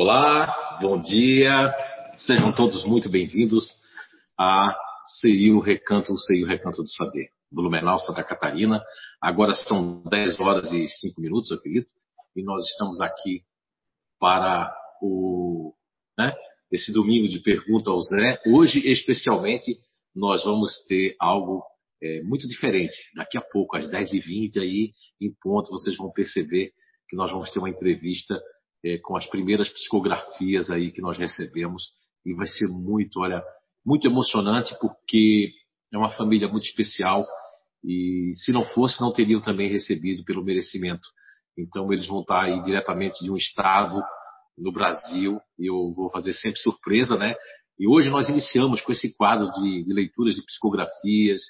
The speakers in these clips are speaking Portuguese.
Olá, bom dia, sejam todos muito bem-vindos a CIU Recanto, o CIU Recanto do Saber, Blumenau, Santa Catarina. Agora são 10 horas e 5 minutos, eu acredito, e nós estamos aqui para o, né, esse domingo de pergunta ao Zé. Hoje, especialmente, nós vamos ter algo é, muito diferente. Daqui a pouco, às 10h20, aí, em ponto, vocês vão perceber que nós vamos ter uma entrevista é, com as primeiras psicografias aí que nós recebemos e vai ser muito, olha, muito emocionante porque é uma família muito especial e se não fosse não teriam também recebido pelo merecimento. Então eles vão estar aí diretamente de um estado no Brasil e eu vou fazer sempre surpresa, né? E hoje nós iniciamos com esse quadro de, de leituras de psicografias,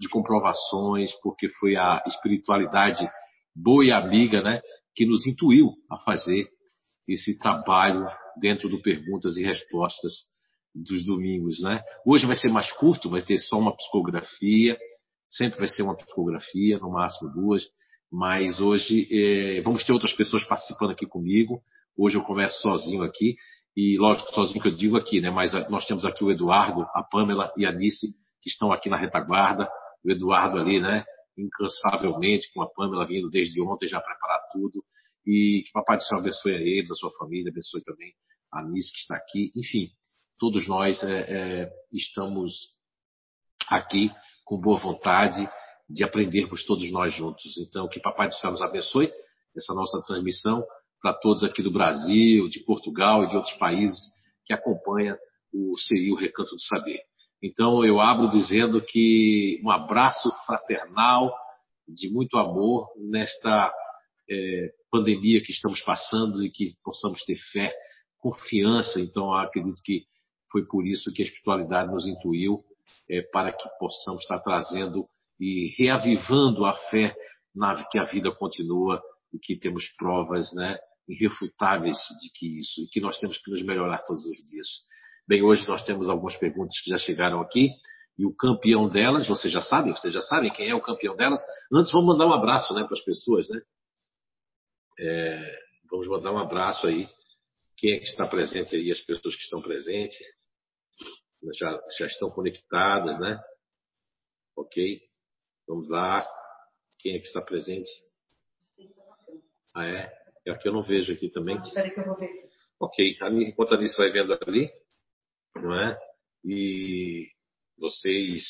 de comprovações, porque foi a espiritualidade boa e amiga, né, que nos intuiu a fazer esse trabalho dentro do perguntas e respostas dos domingos, né? Hoje vai ser mais curto, vai ter só uma psicografia, sempre vai ser uma psicografia, no máximo duas, mas hoje é, vamos ter outras pessoas participando aqui comigo. Hoje eu converso sozinho aqui, e lógico, sozinho que eu digo aqui, né? Mas nós temos aqui o Eduardo, a Pamela e a Nice, que estão aqui na retaguarda. O Eduardo ali, né? Incansavelmente, com a Pamela vindo desde ontem já preparar tudo. E que Papai do Céu abençoe a eles, a sua família, abençoe também a Nice que está aqui. Enfim, todos nós é, é, estamos aqui com boa vontade de aprendermos todos nós juntos. Então, que Papai do Céu nos abençoe essa nossa transmissão para todos aqui do Brasil, de Portugal e de outros países que acompanham o CI, o Recanto do Saber. Então, eu abro dizendo que um abraço fraternal, de muito amor nesta é, pandemia que estamos passando e que possamos ter fé, confiança. Então, acredito que foi por isso que a espiritualidade nos intuiu é, para que possamos estar trazendo e reavivando a fé na que a vida continua e que temos provas né, irrefutáveis de que isso e que nós temos que nos melhorar todos os dias. Bem, hoje nós temos algumas perguntas que já chegaram aqui e o campeão delas, vocês já sabem, vocês já sabem quem é o campeão delas. Antes vamos mandar um abraço né, para as pessoas, né? É, vamos mandar um abraço aí. Quem é que está presente aí? As pessoas que estão presentes já, já estão conectadas, né? Ok? Vamos lá. Quem é que está presente? Ah, é? É aqui eu não vejo aqui também. Espera que eu vou ver. Ok. Enquanto a Alice vai vendo ali, não é? E vocês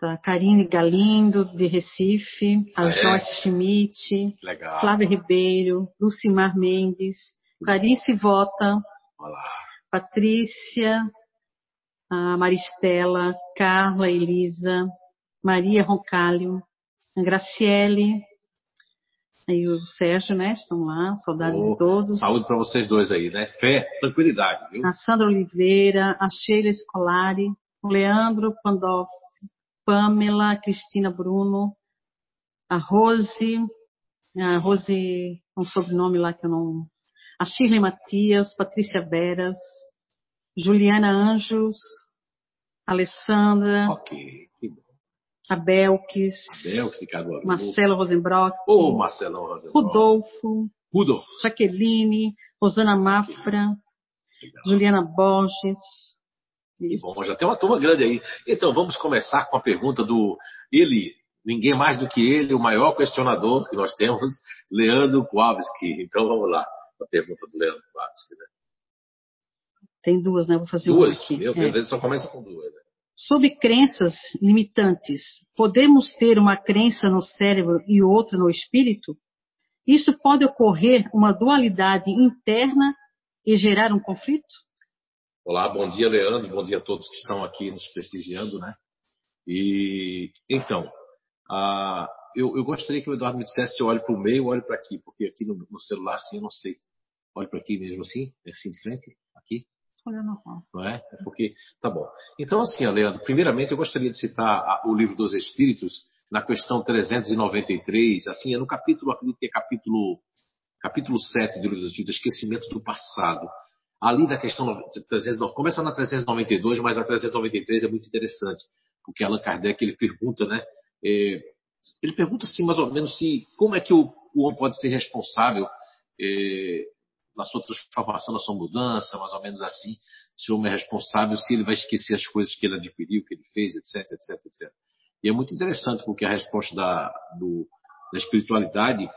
Tá? Karine Galindo, de Recife, a é. Joyce Schmidt, Legal. Flávia Ribeiro, Lucimar Mendes, Clarice Vota, Olá. Patrícia, a Maristela, Carla Elisa, Maria Roncalho, Graciele, aí o Sérgio, né? Estão lá, saudades oh, de todos. Saúde para vocês dois aí, né? Fé, tranquilidade, viu? A Sandra Oliveira, a Sheila Scolari, o Leandro Pandolfo, Pamela, Cristina Bruno, a Rose, a Rose, um sobrenome lá que eu não. A Shirley Matias, Patrícia Veras, Juliana Anjos, Alessandra. Ok, que bom. A Belkis. A Belkis, Ricardo Marcelo Rosenbrock. Ô, oh, Marcelo Rosenbrock. Rodolfo. Rudolfo. Jaqueline, Rosana Mafra, Juliana Borges, isso. Bom, já tem uma turma grande aí. Então, vamos começar com a pergunta do ele, ninguém mais do que ele, o maior questionador que nós temos, Leandro Kowalski. Então, vamos lá, a pergunta do Leandro Kowalski. Né? Tem duas, né? Vou fazer duas? uma aqui. Meu Deus, é. ele só começa com duas. Né? Sobre crenças limitantes, podemos ter uma crença no cérebro e outra no espírito? Isso pode ocorrer uma dualidade interna e gerar um conflito? Olá, bom dia, Leandro. Bom dia a todos que estão aqui nos prestigiando, né? E então, eu, eu, gostaria que o Eduardo me dissesse se eu olho para o meio ou olho para aqui, porque aqui no, no, celular assim eu não sei. Olho para aqui mesmo assim, é assim de frente, aqui. Olha normal. Não é? É porque tá bom. Então assim, Leandro, primeiramente eu gostaria de citar o livro dos Espíritos na questão 393, assim, é no capítulo, acredito que é capítulo capítulo 7 do livro dos Espíritos, esquecimento do passado ali da questão 309, começa na 392, mas a 393 é muito interessante, porque Allan Kardec ele pergunta, né? É, ele pergunta assim mais ou menos se como é que o, o homem pode ser responsável é, na sua transformação, na sua mudança, mais ou menos assim, se o homem é responsável, se ele vai esquecer as coisas que ele adquiriu, que ele fez, etc, etc, etc. E é muito interessante porque a resposta da, do, da espiritualidade,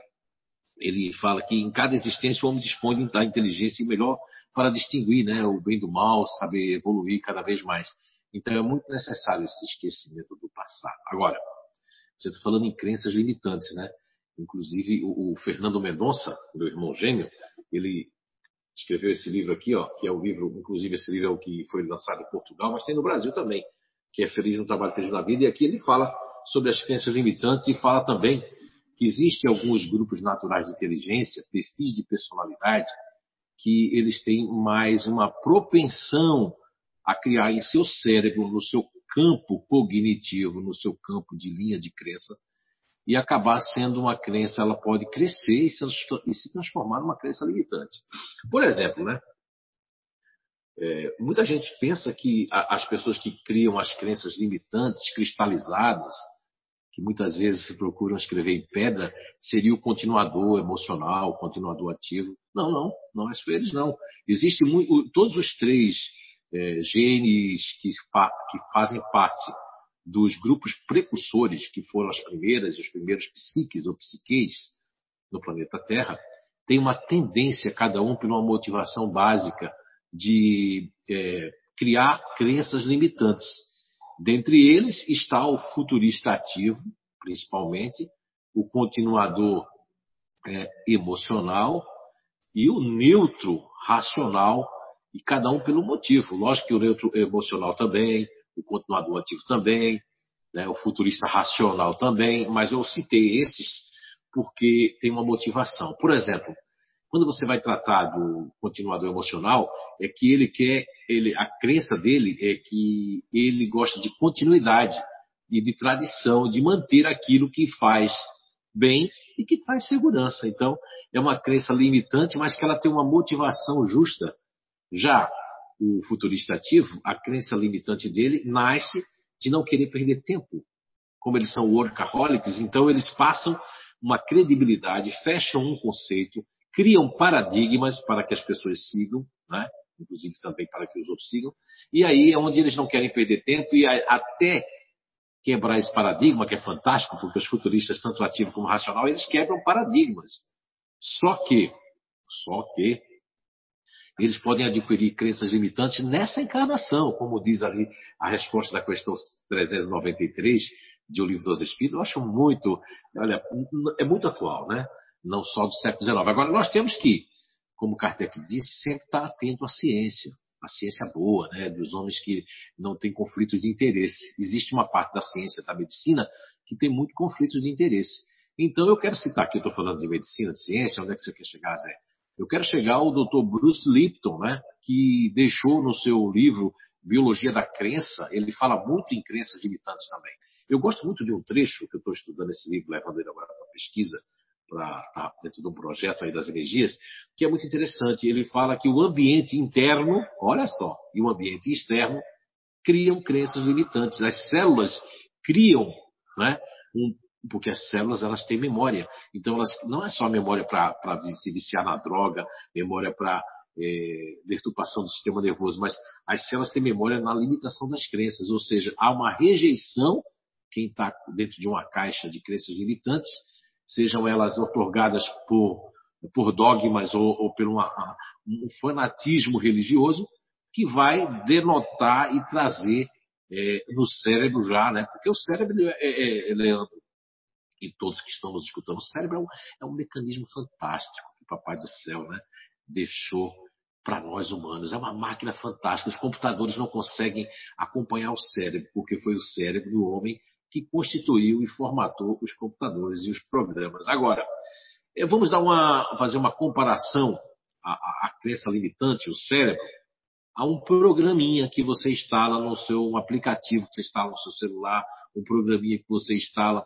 ele fala que em cada existência o homem dispõe da inteligência melhor para distinguir né, o bem do mal, saber evoluir cada vez mais. Então é muito necessário esse esquecimento do passado. Agora, você está falando em crenças limitantes, né? Inclusive o, o Fernando Mendonça, meu irmão gêmeo, ele escreveu esse livro aqui, ó, que é o livro, inclusive esse livro é o que foi lançado em Portugal, mas tem no Brasil também, que é Feliz no Trabalho, Feliz na Vida, e aqui ele fala sobre as crenças limitantes e fala também que existem alguns grupos naturais de inteligência, perfis de personalidade, que eles têm mais uma propensão a criar em seu cérebro, no seu campo cognitivo, no seu campo de linha de crença, e acabar sendo uma crença, ela pode crescer e se, transformar numa crença limitante. Por exemplo, né? É, muita gente pensa que as pessoas que criam as crenças limitantes, cristalizadas, que muitas vezes se procuram escrever em pedra, seria o continuador emocional, o continuador ativo. Não, não, não é isso eles não. Existem todos os três é, genes que, fa, que fazem parte dos grupos precursores, que foram as primeiras, os primeiros psiques ou psiqueis no planeta Terra, tem uma tendência, cada um por uma motivação básica, de é, criar crenças limitantes. Dentre eles está o futurista ativo, principalmente, o continuador é, emocional e o neutro racional, e cada um pelo motivo. Lógico que o neutro emocional também, o continuador ativo também, né, o futurista racional também, mas eu citei esses porque tem uma motivação. Por exemplo, quando você vai tratar do continuador emocional, é que ele quer, ele, a crença dele é que ele gosta de continuidade e de tradição, de manter aquilo que faz bem e que traz segurança. Então, é uma crença limitante, mas que ela tem uma motivação justa. Já o futurista ativo, a crença limitante dele nasce de não querer perder tempo. Como eles são workaholics, então eles passam uma credibilidade, fecham um conceito, criam paradigmas para que as pessoas sigam, né? inclusive também para que os outros sigam, e aí é onde eles não querem perder tempo e até quebrar esse paradigma, que é fantástico, porque os futuristas, tanto ativo como racional, eles quebram paradigmas. Só que, só que, eles podem adquirir crenças limitantes nessa encarnação, como diz ali a resposta da questão 393 de O Livro dos Espíritos. Eu acho muito, olha, é muito atual, né? Não só do século XIX. Agora, nós temos que, como Kardec disse, sempre estar atento à ciência, a ciência boa, né? Dos homens que não têm conflitos de interesse. Existe uma parte da ciência, da medicina, que tem muito conflito de interesse. Então, eu quero citar aqui, eu estou falando de medicina, de ciência, onde é que você quer chegar, Zé? Eu quero chegar ao Dr. Bruce Lipton, né, que deixou no seu livro Biologia da Crença, ele fala muito em crenças limitantes também. Eu gosto muito de um trecho que eu estou estudando esse livro, levando ele agora para pesquisa, para dentro de um projeto aí das energias, que é muito interessante. Ele fala que o ambiente interno, olha só, e o ambiente externo criam crenças limitantes. As células criam né, um, porque as células elas têm memória. Então elas não é só memória para se viciar na droga, memória para é, deturpação do sistema nervoso, mas as células têm memória na limitação das crenças, ou seja, há uma rejeição quem está dentro de uma caixa de crenças limitantes, sejam elas otorgadas por por dogmas ou, ou por uma, um fanatismo religioso que vai denotar e trazer é, no cérebro já, né? Porque o cérebro, é, é, é Leandro, e todos que estão nos escutando, o cérebro é um, é um mecanismo fantástico que o Papai do Céu né, deixou para nós humanos. É uma máquina fantástica. Os computadores não conseguem acompanhar o cérebro, porque foi o cérebro do homem que constituiu e formatou os computadores e os programas. Agora, eh, vamos dar uma, fazer uma comparação à, à crença limitante, o cérebro, a um programinha que você instala no seu um aplicativo que você instala no seu celular, um programinha que você instala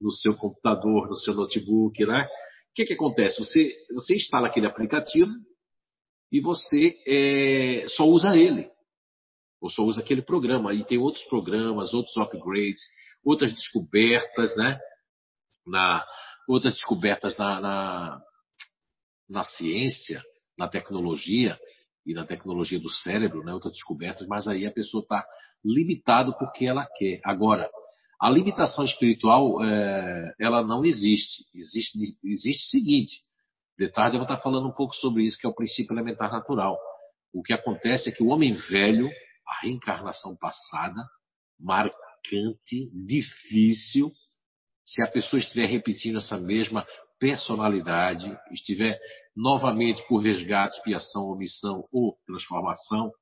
no seu computador, no seu notebook, né? O que, que acontece? Você, você instala aquele aplicativo e você é, só usa ele. Ou só usa aquele programa. E tem outros programas, outros upgrades, outras descobertas, né? Na, outras descobertas na, na, na ciência, na tecnologia e na tecnologia do cérebro, né, outras descobertas, mas aí a pessoa está limitada porque ela quer. Agora, a limitação espiritual, é, ela não existe. Existe, existe o seguinte, de tarde eu vou estar falando um pouco sobre isso, que é o princípio elementar natural. O que acontece é que o homem velho, a reencarnação passada, difícil, se a pessoa estiver repetindo essa mesma personalidade, estiver novamente por resgate, expiação, omissão ou transformação,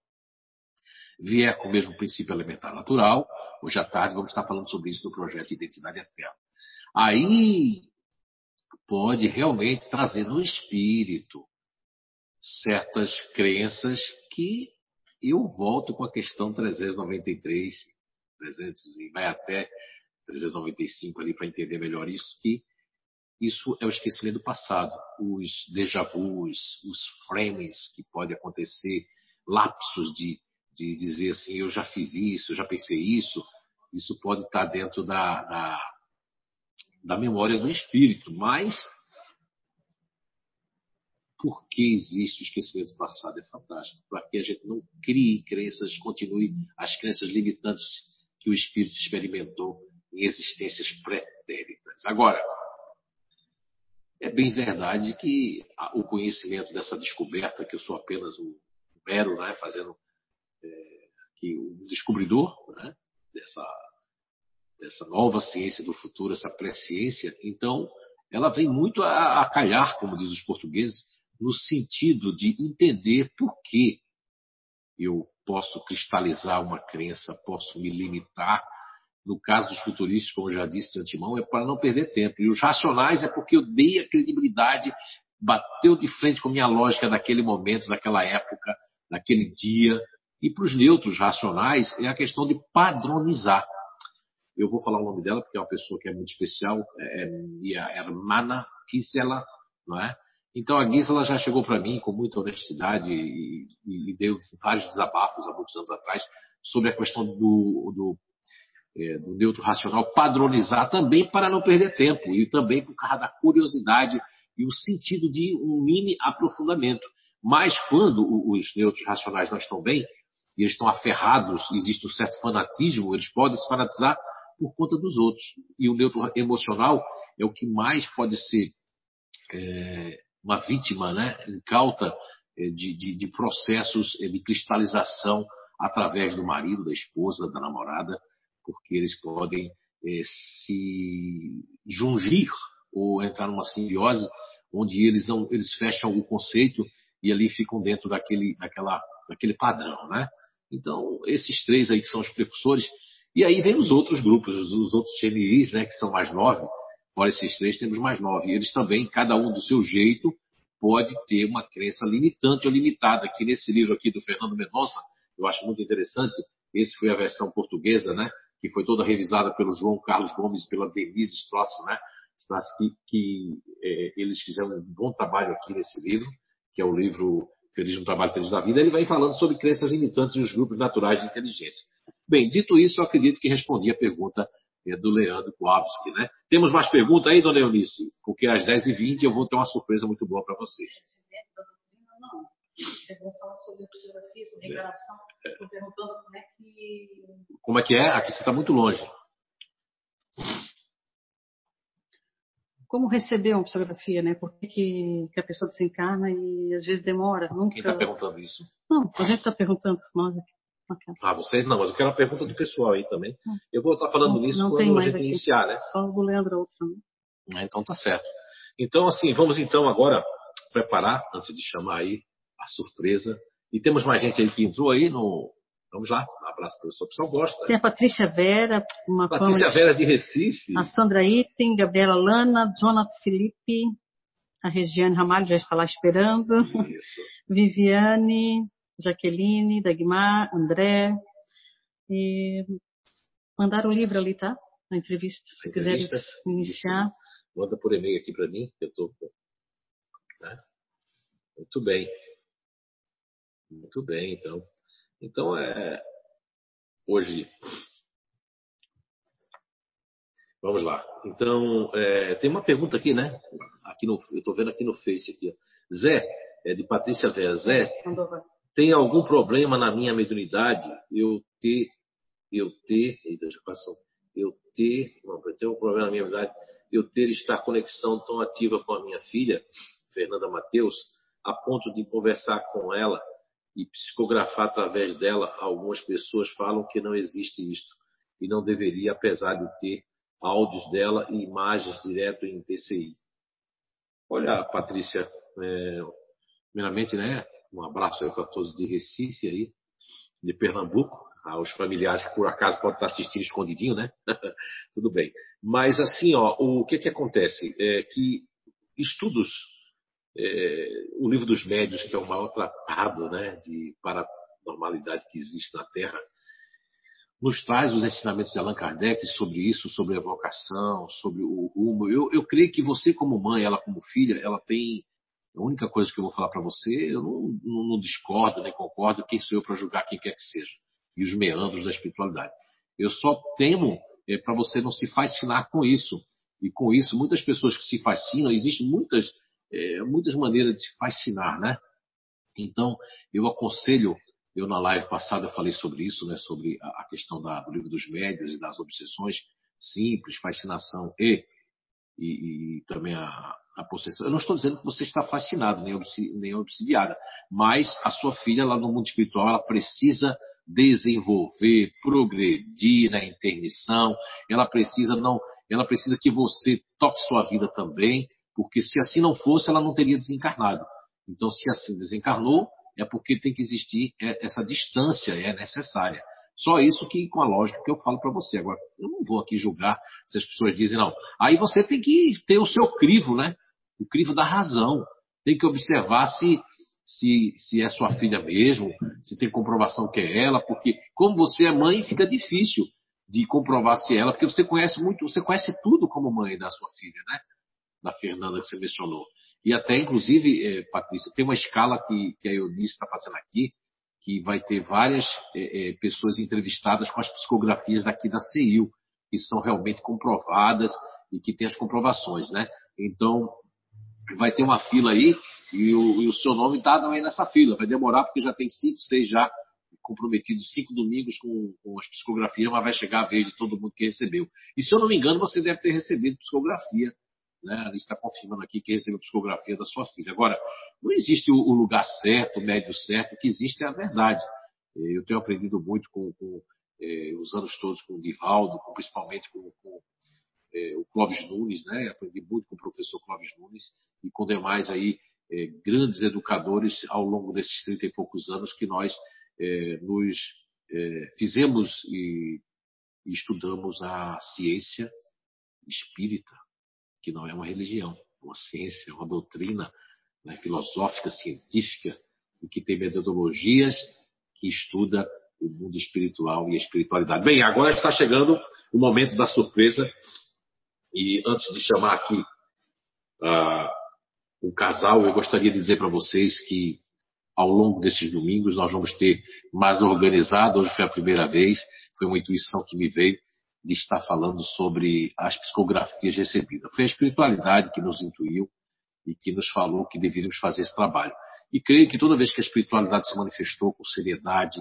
vier com o mesmo princípio elementar natural, hoje à tarde vamos estar falando sobre isso no projeto de Identidade Eterna. Aí pode realmente trazer no espírito certas crenças que eu volto com a questão 393, 300 e vai até 395 ali para entender melhor isso, que isso é o esquecimento do passado, os déjà vus, os frames que podem acontecer, lapsos de, de dizer assim, eu já fiz isso, eu já pensei isso, isso pode estar dentro da, da, da memória do espírito, mas por que existe o esquecimento do passado? É fantástico, para que a gente não crie crenças, continue as crenças limitantes que o espírito experimentou em existências pretéritas. Agora, é bem verdade que o conhecimento dessa descoberta, que eu sou apenas um mero, né, fazendo é, aqui um descobridor né, dessa, dessa nova ciência do futuro, essa presciência, então ela vem muito a, a calhar, como diz os portugueses, no sentido de entender por que eu posso cristalizar uma crença, posso me limitar no caso dos futuristas, como já disse de antemão, é para não perder tempo. E os racionais é porque eu dei a credibilidade, bateu de frente com minha lógica daquele momento, daquela época, daquele dia. E para os neutros racionais é a questão de padronizar. Eu vou falar o nome dela porque é uma pessoa que é muito especial, é, é minha hermana Gisela, não é? Então a Gisela já chegou para mim com muita honestidade e, e, e, deu vários desabafos há muitos anos atrás sobre a questão do, do é, do neutro racional padronizar também para não perder tempo e também por causa da curiosidade e o sentido de um mini aprofundamento. Mas quando os neutros racionais não estão bem, e eles estão aferrados, existe um certo fanatismo, eles podem se fanatizar por conta dos outros. E o neutro emocional é o que mais pode ser é, uma vítima né, incauta é, de, de, de processos é, de cristalização através do marido, da esposa, da namorada, porque eles podem é, se jungir ou entrar numa simbiose onde eles não eles fecham o conceito e ali ficam dentro daquele daquela daquele padrão, né? Então esses três aí que são os precursores e aí vem os outros grupos, os, os outros GNIs, né, que são mais nove. Fora esses três temos mais nove. Eles também, cada um do seu jeito, pode ter uma crença limitante ou limitada. Aqui nesse livro aqui do Fernando Mendonça, eu acho muito interessante. Esse foi a versão portuguesa, né? que foi toda revisada pelo João Carlos Gomes e pela Denise Strauss, né? que, que é, eles fizeram um bom trabalho aqui nesse livro, que é o livro Feliz no Trabalho, Feliz na Vida. Ele vai falando sobre crenças limitantes e os grupos naturais de inteligência. Bem, dito isso, eu acredito que respondi a pergunta é, do Leandro Kowalski. Né? Temos mais perguntas aí, dona Eunice? Porque às 10h20 eu vou ter uma surpresa muito boa para vocês. Eu vou falar sobre psicografia, sobre reencarnação. Estou perguntando como é que. Como é que é? Aqui você está muito longe. Como receber uma psicografia, né? Por que, que a pessoa desencarna e às vezes demora? Nunca... Quem está perguntando isso? Não, a gente está perguntando, nós aqui. Ah, vocês não, mas eu quero uma pergunta do pessoal aí também. Eu vou estar falando não, nisso não quando a gente aqui. iniciar, né? Só o Leandro outro também. Ah, então tá certo. Então, assim, vamos então agora preparar, antes de chamar aí a surpresa. E temos mais gente aí que entrou aí no. Vamos lá, um abraço para o professor pessoal gosta. Tem a Patrícia Vera, uma Patrícia Vera de Recife. A Sandra Item, Gabriela Lana, Jonathan Felipe, a Regiane Ramalho já está lá esperando. Isso. Viviane, Jaqueline, Dagmar, André. E mandaram o livro ali, tá? A entrevista, se quiserem iniciar. Manda por e-mail aqui para mim, eu estou. Né? Muito bem. Muito bem, então. Então, é, hoje. Vamos lá. Então, é, tem uma pergunta aqui, né? Aqui no, eu estou vendo aqui no Face. Aqui, Zé, é de Patrícia Vezé. Tem algum problema na minha mediunidade? Eu ter, eu ter, eita, já passou. Eu ter, não, tenho um problema na minha mediunidade, eu ter estar conexão tão ativa com a minha filha, Fernanda Mateus, a ponto de conversar com ela e psicografar através dela, algumas pessoas falam que não existe isto e não deveria, apesar de ter áudios dela e imagens direto em TCI. Olha, Patrícia, é, primeiramente, né, um abraço aí para todos de Recife aí, de Pernambuco, aos familiares que por acaso podem estar assistindo escondidinho, né? Tudo bem. Mas assim, ó, o que que acontece? É que estudos é, o livro dos médios, que é o maior tratado né, de paranormalidade que existe na Terra, nos traz os ensinamentos de Allan Kardec sobre isso, sobre a vocação, sobre o rumo. Eu, eu creio que você, como mãe, ela como filha, ela tem. A única coisa que eu vou falar para você, eu não, não, não, discordo nem concordo, quem sou eu para julgar quem quer que seja, e os meandros da espiritualidade. Eu só temo é, para você não se fascinar com isso. E com isso, muitas pessoas que se fascinam, existem muitas é, muitas maneiras de se fascinar, né? Então, eu aconselho, eu na live passada eu falei sobre isso, né? Sobre a, questão da, do livro dos médios e das obsessões simples, fascinação e, e, e também a, a possessão. Eu não estou dizendo que você está fascinado, nem, obsidiada, mas a sua filha lá no mundo espiritual, ela precisa desenvolver, progredir na intermissão, ela precisa não, ela precisa que você toque sua vida também, porque se assim não fosse, ela não teria desencarnado. Então, se assim desencarnou, é porque tem que existir é, essa distância, é necessária. Só isso que com a lógica que eu falo para você. Agora, eu não vou aqui julgar se as pessoas dizem não. Aí você tem que ter o seu crivo, né? O crivo da razão. Tem que observar se se, se é sua filha mesmo, se tem comprovação que é ela, porque como você é mãe, fica difícil de comprovar se é ela, porque você conhece muito, você conhece tudo como mãe da sua filha, né? da Fernanda que você mencionou. E até, inclusive, é, Patrícia, tem uma escala que, que a Eunice está fazendo aqui, que vai ter várias é, é, pessoas entrevistadas com as psicografias daqui da CEIU, que são realmente comprovadas e que têm as comprovações, né? Então, vai ter uma fila aí e o, e o seu nome está também nessa fila. Vai demorar porque já tem cinco, seis já comprometidos, cinco domingos com, com as psicografias, mas vai chegar a vez de todo mundo que recebeu. E se eu não me engano, você deve ter recebido psicografia né? A está confirmando aqui que recebeu psicografia da sua filha. Agora, não existe o lugar certo, o médio certo, o que existe é a verdade. Eu tenho aprendido muito com, com eh, os anos todos com o Divaldo, com, principalmente com, com eh, o Clóvis Nunes, né? Aprendi muito com o professor Clóvis Nunes e com demais aí eh, grandes educadores ao longo desses trinta e poucos anos que nós nos fizemos e, e estudamos a ciência espírita, que não é uma religião, é uma ciência, é uma doutrina né, filosófica, científica, e que tem metodologias que estuda o mundo espiritual e a espiritualidade. Bem, agora está chegando o momento da surpresa. E antes de chamar aqui uh, o casal, eu gostaria de dizer para vocês que ao longo desses domingos nós vamos ter mais organizado. Hoje foi a primeira vez, foi uma intuição que me veio de estar falando sobre as psicografias recebidas. Foi a espiritualidade que nos intuiu e que nos falou que deveríamos fazer esse trabalho. E creio que toda vez que a espiritualidade se manifestou com seriedade,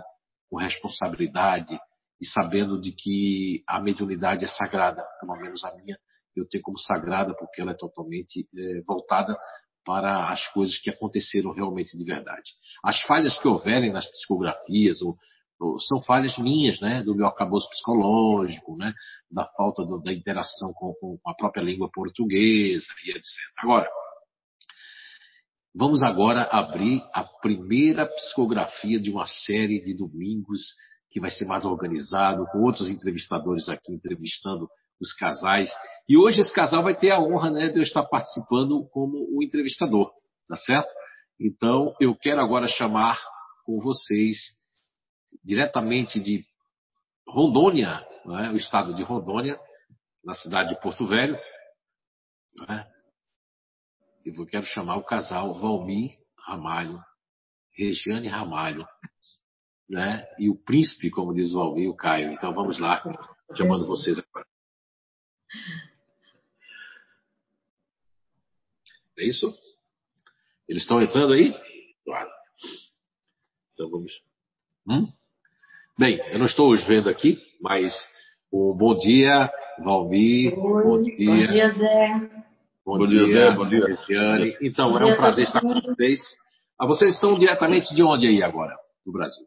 com responsabilidade e sabendo de que a mediunidade é sagrada, pelo menos a minha, eu tenho como sagrada porque ela é totalmente é, voltada para as coisas que aconteceram realmente de verdade. As falhas que houverem nas psicografias ou são falhas minhas, né, do meu acabouço psicológico, né, da falta do, da interação com, com, a própria língua portuguesa e etc. Agora, vamos agora abrir a primeira psicografia de uma série de domingos que vai ser mais organizado, com outros entrevistadores aqui entrevistando os casais. E hoje esse casal vai ter a honra né, de eu estar participando como o entrevistador, tá certo? Então, eu quero agora chamar com vocês diretamente de Rondônia, é? o estado de Rondônia, na cidade de Porto Velho. É? E eu quero chamar o casal Valmir Ramalho, Regiane Ramalho, né? e o príncipe, como diz o Valmir, o Caio. Então vamos lá, chamando vocês agora. É isso? Eles estão entrando aí? Claro. Então vamos. Hum? Bem, eu não estou os vendo aqui, mas um bom dia, Valmir. Oi, bom dia. Bom dia, Zé. Bom, bom dia, Zé. Bom dia, Cristiane. Então, bom é um prazer estar com vocês. Ah, vocês estão diretamente de onde aí agora, do Brasil?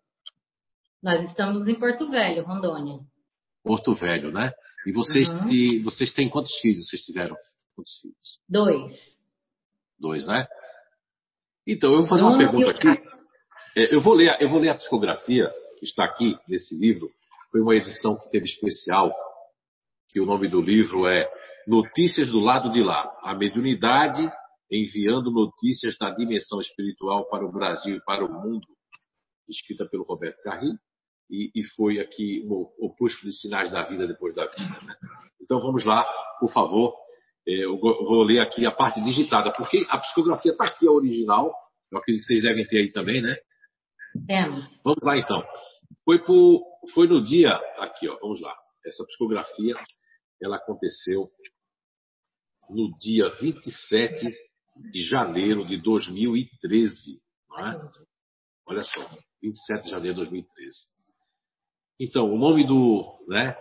Nós estamos em Porto Velho, Rondônia. Porto Velho, né? E vocês, uhum. vocês têm quantos filhos vocês tiveram? Quantos filhos? Dois. Dois, né? Então, eu vou fazer uma pergunta aqui. É, eu, vou ler, eu vou ler a psicografia que está aqui nesse livro. Foi uma edição que teve especial, que o nome do livro é Notícias do Lado de Lá. A mediunidade enviando notícias da dimensão espiritual para o Brasil e para o mundo, escrita pelo Roberto Carri, e, e foi aqui o opúsculo de sinais da vida depois da vida. Né? Então vamos lá, por favor. É, eu vou ler aqui a parte digitada, porque a psicografia está aqui, a original. Eu acredito que vocês devem ter aí também, né? Temos. Vamos lá então. Foi, por, foi no dia. Aqui, ó, vamos lá. Essa psicografia ela aconteceu no dia 27 de janeiro de 2013. Não é? Olha só, 27 de janeiro de 2013. Então, o nome do, né,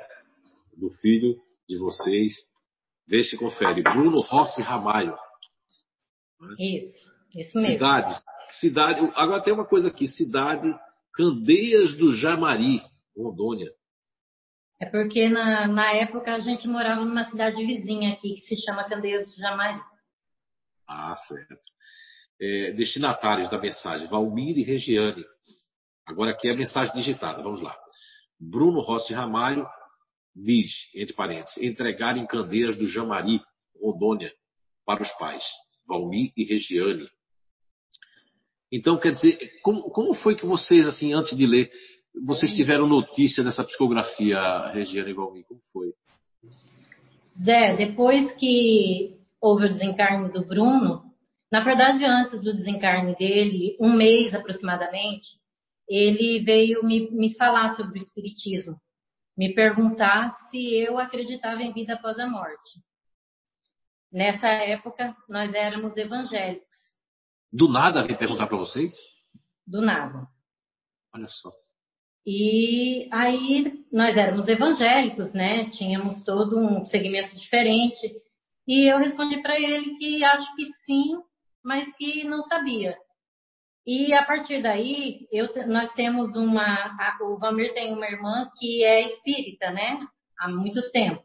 do filho de vocês, vê se confere, Bruno Rossi Ramalho. É? Isso, isso mesmo. Cidade, cidade, agora tem uma coisa aqui, cidade Candeias do Jamari, Rondônia. É porque na, na época a gente morava numa cidade vizinha aqui que se chama Candeias do Jamari. Ah, certo. É, destinatários da mensagem, Valmir e Regiane. Agora aqui é a mensagem digitada, vamos lá. Bruno Rossi Ramalho diz, entre parênteses, entregar em Candeias do Jamari, Rondônia, para os pais, Valmir e Regiane. Então, quer dizer, como, como foi que vocês, assim, antes de ler, vocês tiveram notícia dessa psicografia, Regiane e Valmir? Como foi? Zé, depois que houve o desencarne do Bruno, na verdade, antes do desencarne dele, um mês aproximadamente, ele veio me, me falar sobre o Espiritismo, me perguntar se eu acreditava em vida após a morte. Nessa época, nós éramos evangélicos. Do nada veio perguntar para vocês? Do nada. Olha só. E aí nós éramos evangélicos, né? Tínhamos todo um segmento diferente. E eu respondi para ele que acho que sim, mas que não sabia. E a partir daí, eu, nós temos uma. A, o Valmir tem uma irmã que é espírita, né? Há muito tempo.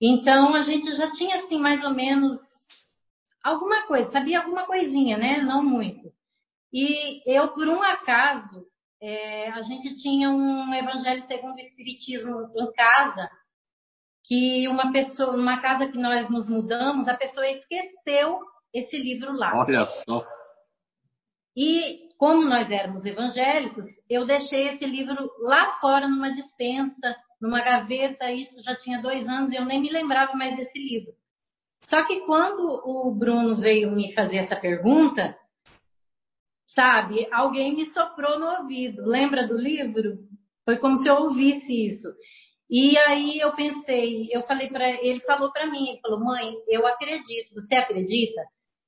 Então a gente já tinha, assim, mais ou menos alguma coisa, sabia alguma coisinha, né? Não muito. E eu, por um acaso, é, a gente tinha um Evangelho segundo o Espiritismo em casa que uma pessoa, numa casa que nós nos mudamos, a pessoa esqueceu esse livro lá. Olha só. E como nós éramos evangélicos, eu deixei esse livro lá fora numa dispensa, numa gaveta. Isso já tinha dois anos e eu nem me lembrava mais desse livro. Só que quando o Bruno veio me fazer essa pergunta, sabe, alguém me soprou no ouvido. Lembra do livro? Foi como se eu ouvisse isso. E aí eu pensei, eu falei para ele, falou para mim, ele falou: "Mãe, eu acredito. Você acredita?"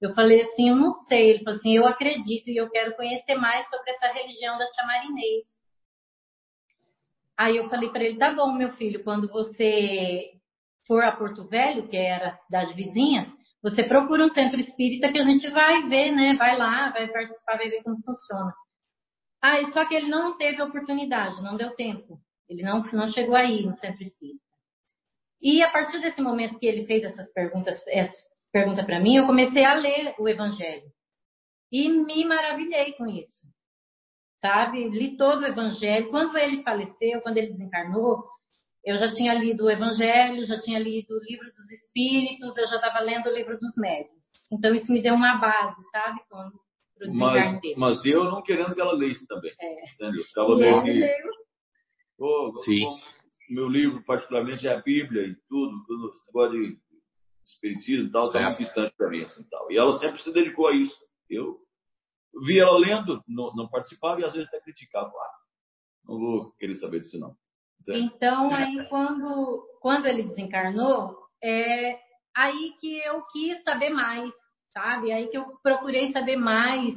Eu falei assim: "Eu não sei". Ele falou assim: "Eu acredito e eu quero conhecer mais sobre essa religião da Chamarinês". Aí eu falei para ele: "Tá bom, meu filho, quando você for a Porto Velho, que era a cidade vizinha, você procura um centro espírita que a gente vai ver, né? Vai lá, vai participar, vai ver como funciona". Ah, só que ele não teve oportunidade, não deu tempo. Ele não, não chegou aí no centro espírita. E a partir desse momento que ele fez essas perguntas, pergunta para mim, eu comecei a ler o Evangelho. E me maravilhei com isso. Sabe? Li todo o Evangelho. Quando ele faleceu, quando ele desencarnou, eu já tinha lido o Evangelho, já tinha lido o Livro dos Espíritos, eu já estava lendo o Livro dos Médios. Então isso me deu uma base, sabe? Quando, mas, mas eu não querendo que ela lesse também. É. Entendeu? Tava meio que... Oh, Sim. meu livro, particularmente, é a Bíblia e tudo, tudo esse negócio de espiritismo e tal, está muito distante para mim. Assim, tal. E ela sempre se dedicou a isso. Eu vi ela lendo, não, não participava e às vezes até criticava. Ah, não vou querer saber disso, não. Então, aí, quando, quando ele desencarnou, é aí que eu quis saber mais, sabe? Aí que eu procurei saber mais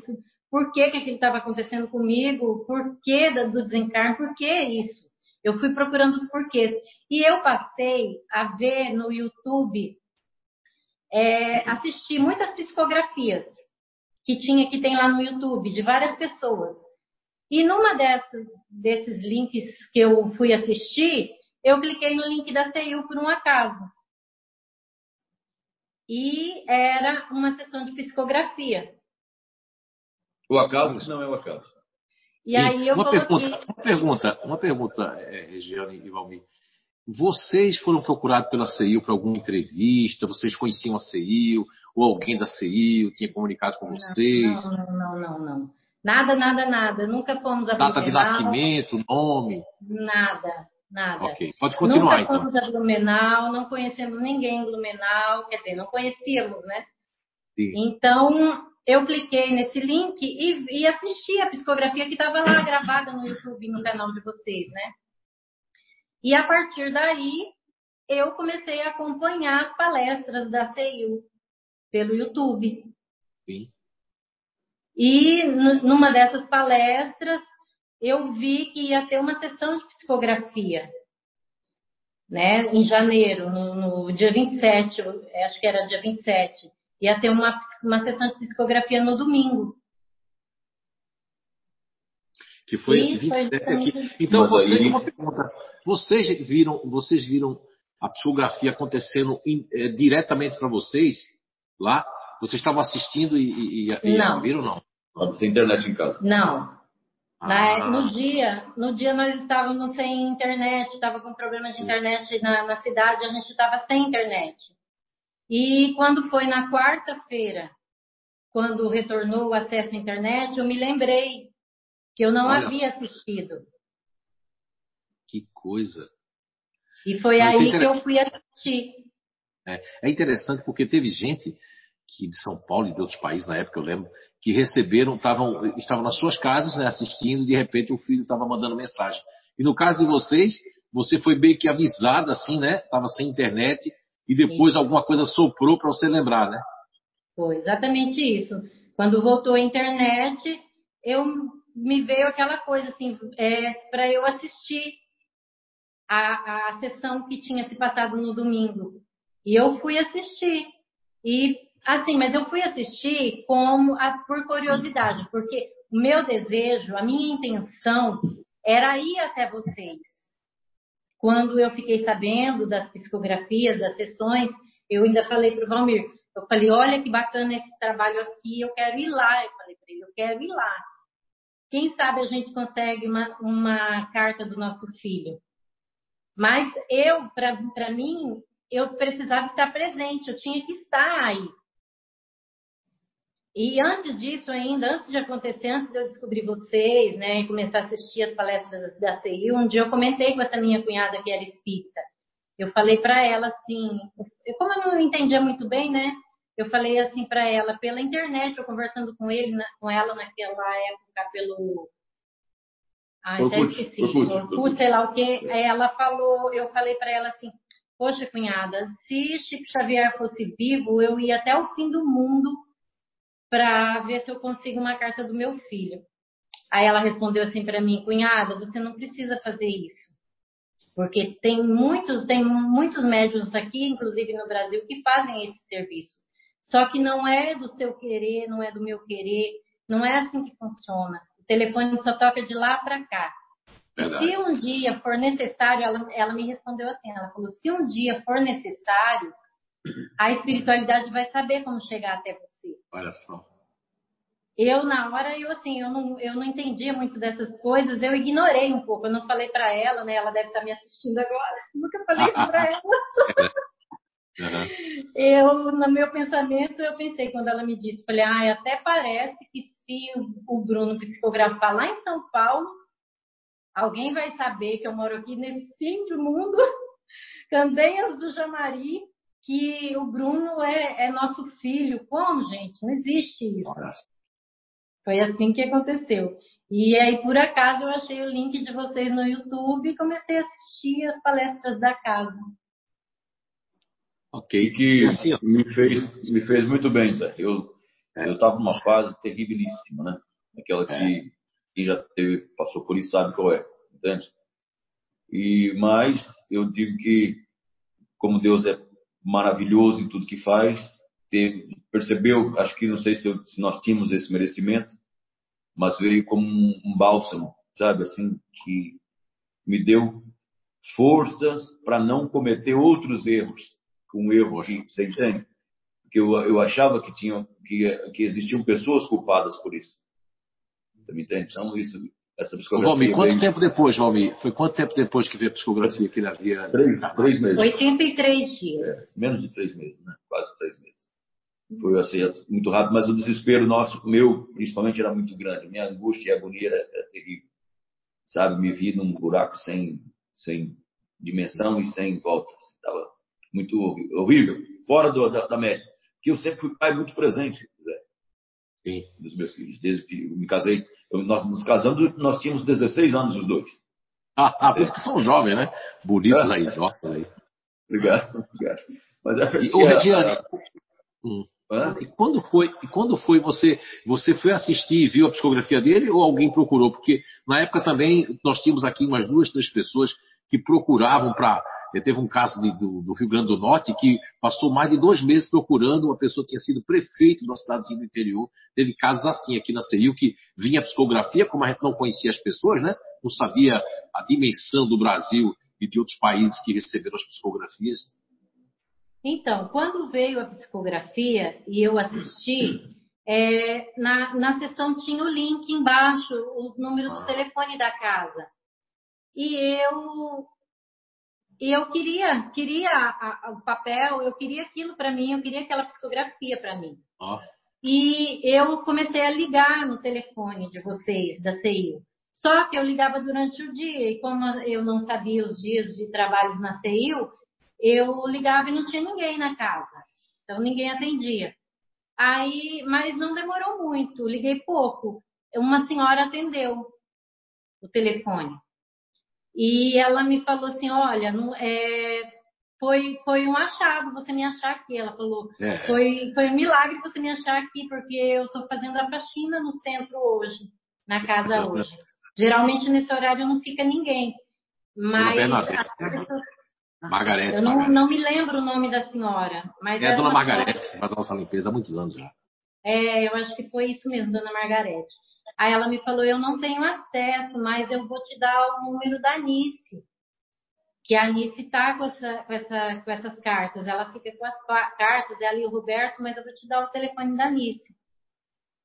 por que, que aquilo estava acontecendo comigo, por que do desencarno, por que isso. Eu fui procurando os porquês. E eu passei a ver no YouTube, é, assistir muitas psicografias que tinha que tem lá no YouTube de várias pessoas. E numa dessas, desses links que eu fui assistir, eu cliquei no link da CEU por um acaso. E era uma sessão de psicografia. O acaso não é o acaso. E, e aí eu uma coloquei... pergunta, uma pergunta, uma pergunta, é, Regiane e Valmir. Vocês foram procurados pela CEIU para alguma entrevista? Vocês conheciam a CEIU? Ou alguém da CEIU tinha comunicado com vocês? Não, não, não, não, não. Nada, nada, nada. Nunca fomos a Data de nascimento, nome? Nada, nada. Ok, pode continuar Nunca fomos então. a Blumenau, não conhecemos ninguém em Blumenau, quer dizer, não conhecíamos, né? Sim. Então, eu cliquei nesse link e, e assisti a psicografia que estava lá gravada no YouTube, no canal de vocês, né? E a partir daí, eu comecei a acompanhar as palestras da CEU pelo YouTube. Sim. E numa dessas palestras, eu vi que ia ter uma sessão de psicografia, né, em janeiro, no, no dia 27, acho que era dia 27. Ia ter uma, uma sessão de psicografia no domingo. Que foi esse 27 aqui. Então, vocês, uma pergunta. Vocês viram, vocês viram a psicografia acontecendo in, é, diretamente para vocês lá? Vocês estavam assistindo e, e, e não. viram não? Sem internet em casa? Não. Ah. no dia, no dia nós estávamos sem internet, estava com problema de internet na, na cidade, a gente estava sem internet. E quando foi na quarta-feira, quando retornou o acesso à internet, eu me lembrei que eu não Olha havia assistido. Que coisa. E foi Mas aí é que eu fui assistir. É, é interessante porque teve gente que de São Paulo e de outros países, na época eu lembro, que receberam, estavam, estavam nas suas casas né, assistindo e de repente o filho estava mandando mensagem. E no caso de vocês, você foi meio que avisado assim, né? Estava sem internet e depois isso. alguma coisa soprou para você lembrar, né? Foi exatamente isso. Quando voltou a internet, eu me veio aquela coisa assim, é, para eu assistir a, a sessão que tinha se passado no domingo. E eu fui assistir. E assim, mas eu fui assistir como a, por curiosidade, porque o meu desejo, a minha intenção era ir até vocês. Quando eu fiquei sabendo das psicografias, das sessões, eu ainda falei para o Valmir, eu falei, olha que bacana esse trabalho aqui, eu quero ir lá. Eu falei para ele, eu quero ir lá. Quem sabe a gente consegue uma, uma carta do nosso filho. Mas eu, para mim, eu precisava estar presente, eu tinha que estar aí. E antes disso ainda, antes de acontecer, antes de eu descobrir vocês, né, e começar a assistir as palestras da CI, um dia eu comentei com essa minha cunhada que era espírita. Eu falei para ela assim, como eu não entendia muito bem, né, eu falei assim para ela pela internet, eu conversando com ele, na, com ela naquela época pelo ah, até esqueci, Orkut, sei lá o que. Ela falou, eu falei para ela assim, poxa cunhada, se Chico Xavier fosse vivo, eu ia até o fim do mundo para ver se eu consigo uma carta do meu filho. Aí ela respondeu assim para mim, cunhada, você não precisa fazer isso. Porque tem muitos, tem muitos médiums aqui, inclusive no Brasil, que fazem esse serviço. Só que não é do seu querer, não é do meu querer, não é assim que funciona. O telefone só toca de lá para cá. Se um dia for necessário, ela, ela me respondeu assim, ela falou, se um dia for necessário, a espiritualidade vai saber como chegar até você. Olha só. Eu, na hora, eu assim, eu não, eu não entendia muito dessas coisas, eu ignorei um pouco, eu não falei para ela, né? Ela deve estar me assistindo agora, nunca falei para ela. Uhum. Eu, no meu pensamento, eu pensei, quando ela me disse, falei, ah, até parece que se o Bruno psicografar lá em São Paulo, alguém vai saber que eu moro aqui nesse fim do mundo, Candeias do Jamari, que o Bruno é, é nosso filho. Como, gente? Não existe isso. Foi assim que aconteceu. E aí, por acaso, eu achei o link de vocês no YouTube e comecei a assistir as palestras da casa. Ok. Que assim, me, fez, me fez muito bem, Zé. Eu eu estava numa fase terribilíssima, né? aquela que é. quem já teve, passou por isso sabe qual é, entende? E mas eu digo que como Deus é maravilhoso em tudo que faz, teve, percebeu, acho que não sei se, eu, se, nós tínhamos esse merecimento, mas veio como um, um bálsamo, sabe, assim, que me deu forças para não cometer outros erros, com um erro você entende? Porque eu, eu achava que tinha que, que existiam pessoas culpadas por isso. Você me entende? Então isso essa psicografia. Valmir, quanto veio... tempo depois, Valmir? Foi quanto tempo depois que veio a psicografia que ele havia. Três, três meses. 83 dias. É, menos de três meses, né? Quase três meses. Foi assim, muito rápido, mas o desespero nosso, meu, principalmente, era muito grande. Minha angústia e agonia era, era terrível. Sabe, me vi num buraco sem, sem dimensão e sem volta. Estava assim, muito horrível, fora do, da, da média. Que eu sempre fui pai muito presente, Zé. Sim. Dos meus filhos. Desde que eu me casei, eu, nós nos casamos, nós tínhamos 16 anos os dois. Ah, ah por isso que são jovens, né? Bonitos é. aí, jovens aí. Obrigado, obrigado. Mas é e, ô, Regiane, a... hum. E quando foi, e quando foi você, você foi assistir e viu a psicografia dele ou alguém procurou? Porque na época também nós tínhamos aqui umas duas, três pessoas que procuravam para Teve um caso de, do, do, Rio Grande do Norte que passou mais de dois meses procurando uma pessoa que tinha sido prefeito de uma cidadezinha do interior. Teve casos assim aqui na CEIU que vinha a psicografia, como a gente não conhecia as pessoas, né? não sabia a dimensão do Brasil e de outros países que receberam as psicografias. Então, quando veio a psicografia e eu assisti, é, na, na sessão tinha o link embaixo, o número do ah. telefone da casa. E eu e eu queria, queria a, a, o papel, eu queria aquilo para mim, eu queria aquela psicografia para mim. Oh. E eu comecei a ligar no telefone de vocês, da CEIU. Só que eu ligava durante o dia, e como eu não sabia os dias de trabalhos na CEIU, eu ligava e não tinha ninguém na casa. Então ninguém atendia. Aí, mas não demorou muito, liguei pouco. Uma senhora atendeu o telefone. E ela me falou assim, olha, não, é, foi, foi um achado você me achar aqui. Ela falou, é. foi, foi um milagre você me achar aqui, porque eu estou fazendo a faxina no centro hoje, na casa hoje. Geralmente nesse horário não fica ninguém. Mas pessoas, Margarete. Eu não, não, me lembro o nome da senhora. Mas é a dona Margarete, senhora... faz nossa limpeza há muitos anos já. É, eu acho que foi isso mesmo, dona Margarete. Aí ela me falou: Eu não tenho acesso, mas eu vou te dar o número da Anice. Que a Anice está com, essa, com, essa, com essas cartas. Ela fica com as cartas, é ali o Roberto, mas eu vou te dar o telefone da Anice.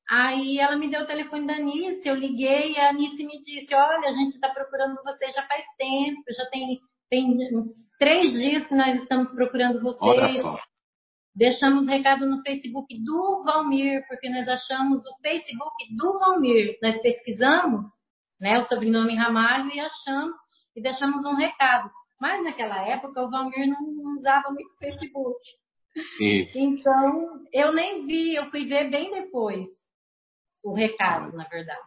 Aí ela me deu o telefone da Anice, eu liguei e a Anice me disse: Olha, a gente está procurando você já faz tempo, já tem, tem uns três dias que nós estamos procurando você. Olha só. Deixamos recado no Facebook do Valmir, porque nós achamos o Facebook do Valmir. Nós pesquisamos né, o sobrenome Ramalho e achamos e deixamos um recado. Mas naquela época o Valmir não usava muito Facebook. Então eu nem vi, eu fui ver bem depois o recado, na verdade.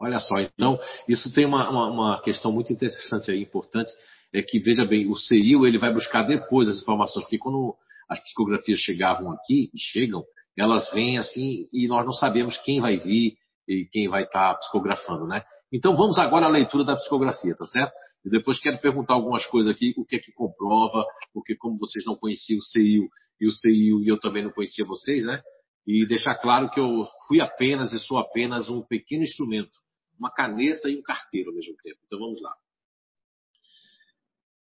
Olha só, então isso tem uma, uma, uma questão muito interessante aí, importante, é que veja bem, o CIO ele vai buscar depois as informações, porque quando as psicografias chegavam aqui e chegam, elas vêm assim e nós não sabemos quem vai vir e quem vai estar tá psicografando, né? Então vamos agora à leitura da psicografia, tá certo? E depois quero perguntar algumas coisas aqui, o que é que comprova, porque como vocês não conheciam o CIO e o CIO e eu também não conhecia vocês, né? E deixar claro que eu fui apenas e sou apenas um pequeno instrumento, uma caneta e um carteiro ao mesmo tempo. Então vamos lá.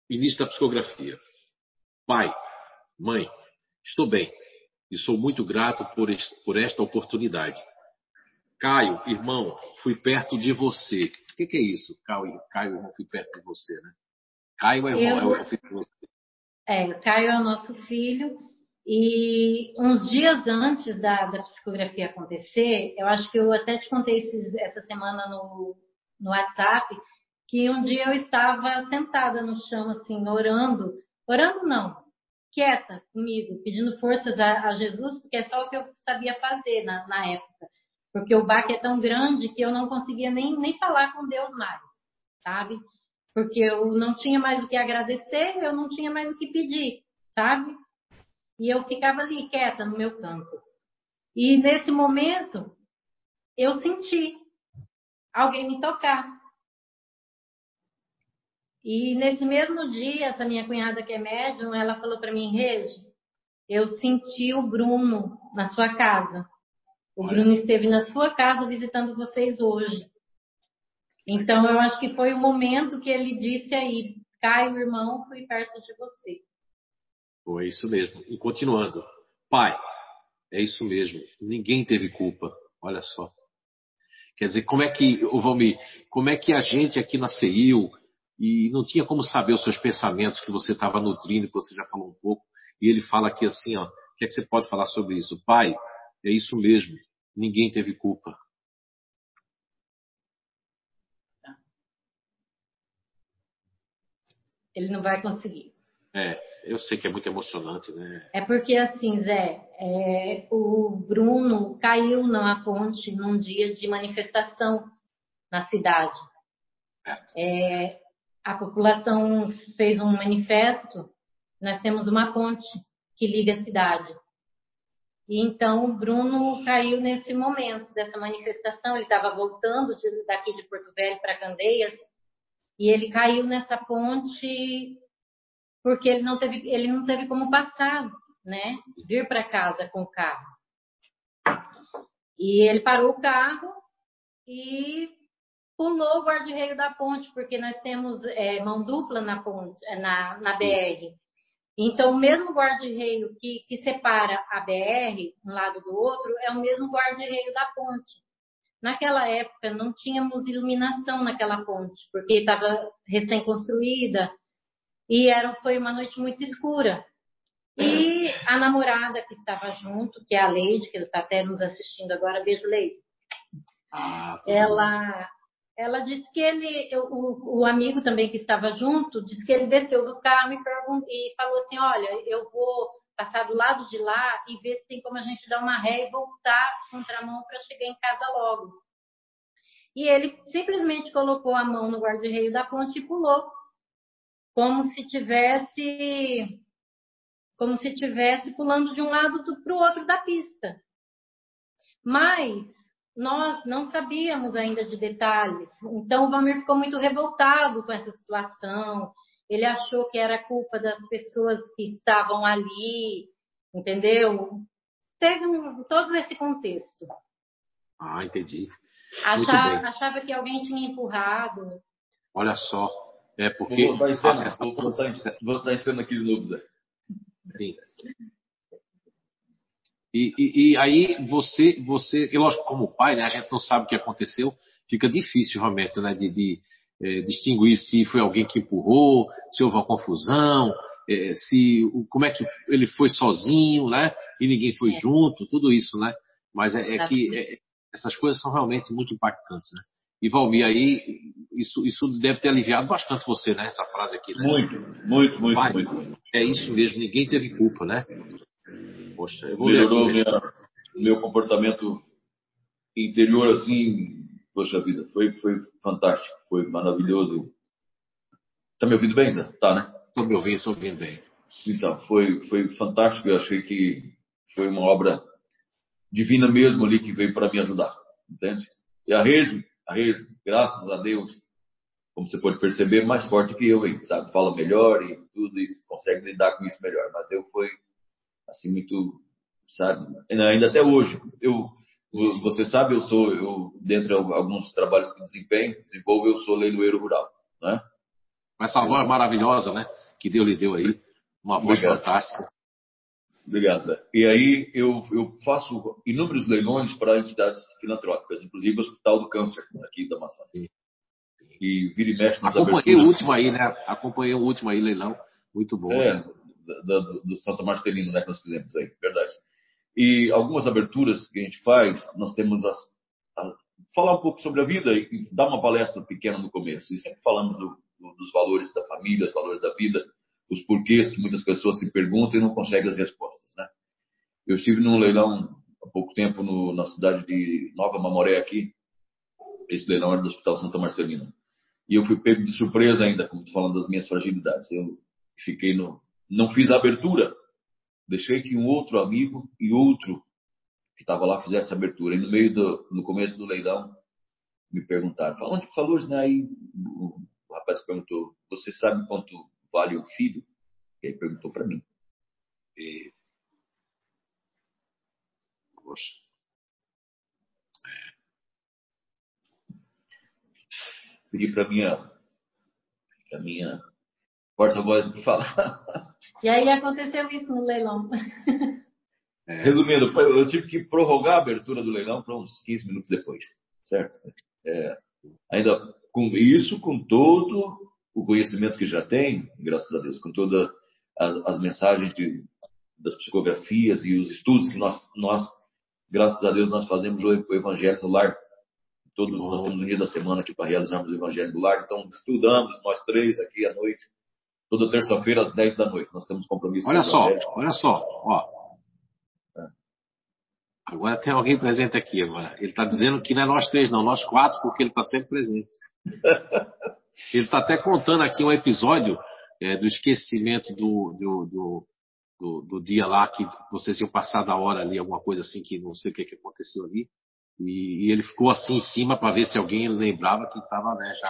Início da psicografia. Pai, Mãe, estou bem e sou muito grato por, por esta oportunidade. Caio, irmão, fui perto de você. O que, que, é isso? Caio, Caio, irmão, fui perto de você, né? Caio é irmão, eu, é o filho de você. É, Caio é o nosso filho. E uns dias antes da, da psicografia acontecer, eu acho que eu até te contei esses, essa semana no, no WhatsApp, que um dia eu estava sentada no chão, assim, orando. Orando não, quieta comigo, pedindo forças a, a, Jesus, porque é só o que eu sabia fazer na, na, época. Porque o baque é tão grande que eu não conseguia nem, nem falar com Deus mais, sabe? Porque eu não tinha mais o que agradecer, eu não tinha mais o que pedir, sabe? E eu ficava ali quieta no meu canto. E nesse momento, eu senti alguém me tocar. E nesse mesmo dia, essa minha cunhada que é médium, ela falou para mim, Rede, eu senti o Bruno na sua casa. O Bruno esteve na sua casa visitando vocês hoje. Então, eu acho que foi o momento que ele disse aí, Caio, irmão, fui perto de você. Foi isso mesmo. E continuando, pai, é isso mesmo. Ninguém teve culpa. Olha só. Quer dizer, como é que, o Valmir, como é que a gente aqui na CEIU, e não tinha como saber os seus pensamentos que você estava nutrindo, que você já falou um pouco, e ele fala aqui assim, ó, o que é que você pode falar sobre isso? Pai, é isso mesmo, ninguém teve culpa. Ele não vai conseguir. É, eu sei que é muito emocionante, né? É porque assim, Zé, é, o Bruno caiu na ponte num dia de manifestação na cidade. É, a população fez um manifesto, nós temos uma ponte que liga a cidade. E então o Bruno caiu nesse momento dessa manifestação, ele estava voltando de, daqui de Porto Velho para Candeias, e ele caiu nessa ponte porque ele não teve, ele não teve como passar, né? Vir para casa com o carro. E ele parou o carro e pulou o guarda-reio da ponte, porque nós temos é, mão dupla na ponte, é, na, na BR. Então, o mesmo guarda-reio que, que separa a BR um lado do outro é o mesmo guarda-reio da ponte. Naquela época não tínhamos iluminação naquela ponte, porque estava recém-construída, e era, foi uma noite muito escura. E a namorada que estava junto, que é a Leide, que está até nos assistindo agora, beijo Leide. Ah, ela, ela disse que ele, o, o, amigo também que estava junto, disse que ele desceu do carro e, e falou assim: Olha, eu vou passar do lado de lá e ver se tem como a gente dar uma ré e voltar contramão para chegar em casa logo. E ele simplesmente colocou a mão no guarda-reio da ponte e pulou como se tivesse como se tivesse pulando de um lado para o outro da pista. Mas nós não sabíamos ainda de detalhes. Então o Valmir ficou muito revoltado com essa situação. Ele achou que era culpa das pessoas que estavam ali, entendeu? Teve um, todo esse contexto. Ah, entendi. Achava, achava que alguém tinha empurrado. Olha só, é porque. Vou botar em cena, essa... vou, botar em, vou botar em cena aqui de novo, Zé. Sim. E, e, e, aí você, você, eu acho que como pai, né, a gente não sabe o que aconteceu, fica difícil realmente, né, de, de é, distinguir se foi alguém que empurrou, se houve uma confusão, é, se como é que ele foi sozinho, né, e ninguém foi é. junto, tudo isso, né. Mas é, é que é, essas coisas são realmente muito impactantes, né. E Valmir, aí isso, isso deve ter aliviado bastante você, né? Essa frase aqui, né? Muito, muito, muito, Pai, muito. É isso mesmo, ninguém teve culpa, né? Poxa, eu vou Melhorou ler aqui, minha, meu comportamento interior, assim, poxa vida, foi, foi fantástico, foi maravilhoso. Tá me ouvindo bem, Zé? Tá, né? Estou me ouvindo, estou ouvindo bem. Então, foi, foi fantástico, eu achei que foi uma obra divina mesmo ali que veio para me ajudar, entende? E a Rede, a Rede, graças a Deus, como você pode perceber, mais forte que eu, aí, sabe? Fala melhor e tudo isso, consegue lidar com isso melhor. Mas eu fui, assim, muito, sabe? Ainda até hoje, eu, você sabe, eu sou, eu, dentre alguns trabalhos que desempenho, desenvolvo, eu sou leiloeiro rural, né? Mas essa voz maravilhosa, né? Que Deus lhe deu aí. Uma voz Obrigado. fantástica. Obrigado, Zé. E aí eu, eu faço inúmeros leilões para entidades filantrópicas, inclusive o Hospital do Câncer, aqui da Amazônia. E vira e mexe nas Acompanhei o último aí, né? Acompanhei o último aí, leilão. Muito bom. É, né? Do, Santa Marcelino, né, que nós fizemos aí, verdade. E algumas aberturas que a gente faz, nós temos as, a, falar um pouco sobre a vida e dar uma palestra pequena no começo. E sempre falamos do, do, dos valores da família, os valores da vida os porquês que muitas pessoas se perguntam e não conseguem as respostas. Né? Eu estive num leilão há pouco tempo no, na cidade de Nova Mamoré aqui. Esse leilão era do Hospital Santa Marcelina. E eu fui pego de surpresa ainda, como falando das minhas fragilidades. Eu fiquei no... Não fiz a abertura. Deixei que um outro amigo e outro que estava lá fizesse essa abertura. E no meio do, no começo do leilão, me perguntaram, falando de valores, né? Aí o, rapaz perguntou, você sabe quanto vale um filho? E ele perguntou para mim. E... Poxa. Pedi para minha, minha porta-voz para falar. E aí aconteceu isso no leilão. É. Resumindo, eu tive que prorrogar a abertura do leilão para uns 15 minutos depois, certo? É, ainda com isso, com todo o conhecimento que já tem, graças a Deus, com todas as, mensagens de, das psicografias e os estudos que nós, nós, graças a Deus, nós fazemos o Evangelho no lar. Todo, nós temos um dia da semana aqui para realizarmos o Evangelho no lar, então estudamos nós três aqui à noite, toda terça-feira às 10 da noite. Nós temos compromisso. Olha só, olha só, ó. Agora tem alguém presente aqui agora. Ele está dizendo que não é nós três, não, nós quatro, porque ele está sempre presente. ele está até contando aqui um episódio é, do esquecimento do, do, do, do, do dia lá que vocês iam passar da hora ali, alguma coisa assim, que não sei o que, que aconteceu ali. E, e ele ficou assim em cima para ver se alguém lembrava que estava né, já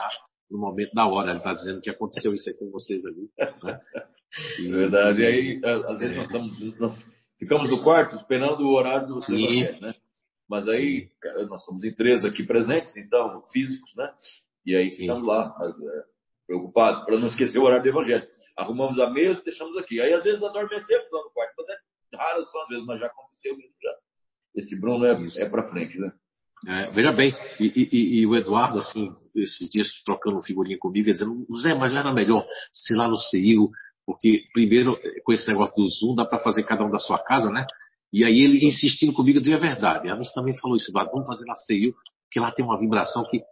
no momento da hora. Ele está dizendo que aconteceu isso aí com vocês ali. Né? E, Verdade. E aí, às vezes nós estamos. Nós ficamos no quarto esperando o horário do Evangelho, né? Mas aí, nós somos em três aqui presentes, então, físicos, né? E aí ficamos lá, é, preocupados, para não esquecer o horário do Evangelho. Arrumamos a mesa e deixamos aqui. Aí, às vezes, adormecemos lá no quarto, mas é raras são as vezes, mas já aconteceu mesmo já. Esse Bruno é, é para frente, né? É, veja bem, e, e, e, o Eduardo, assim, esses dias trocando figurinha comigo, dizendo, Zé, mas era melhor, sei lá, no CIO, porque, primeiro, com esse negócio do Zoom, dá para fazer cada um da sua casa, né? E aí ele insistindo comigo, dizia a verdade. A Alice também falou isso, vamos fazer na CIU, porque lá tem uma vibração que.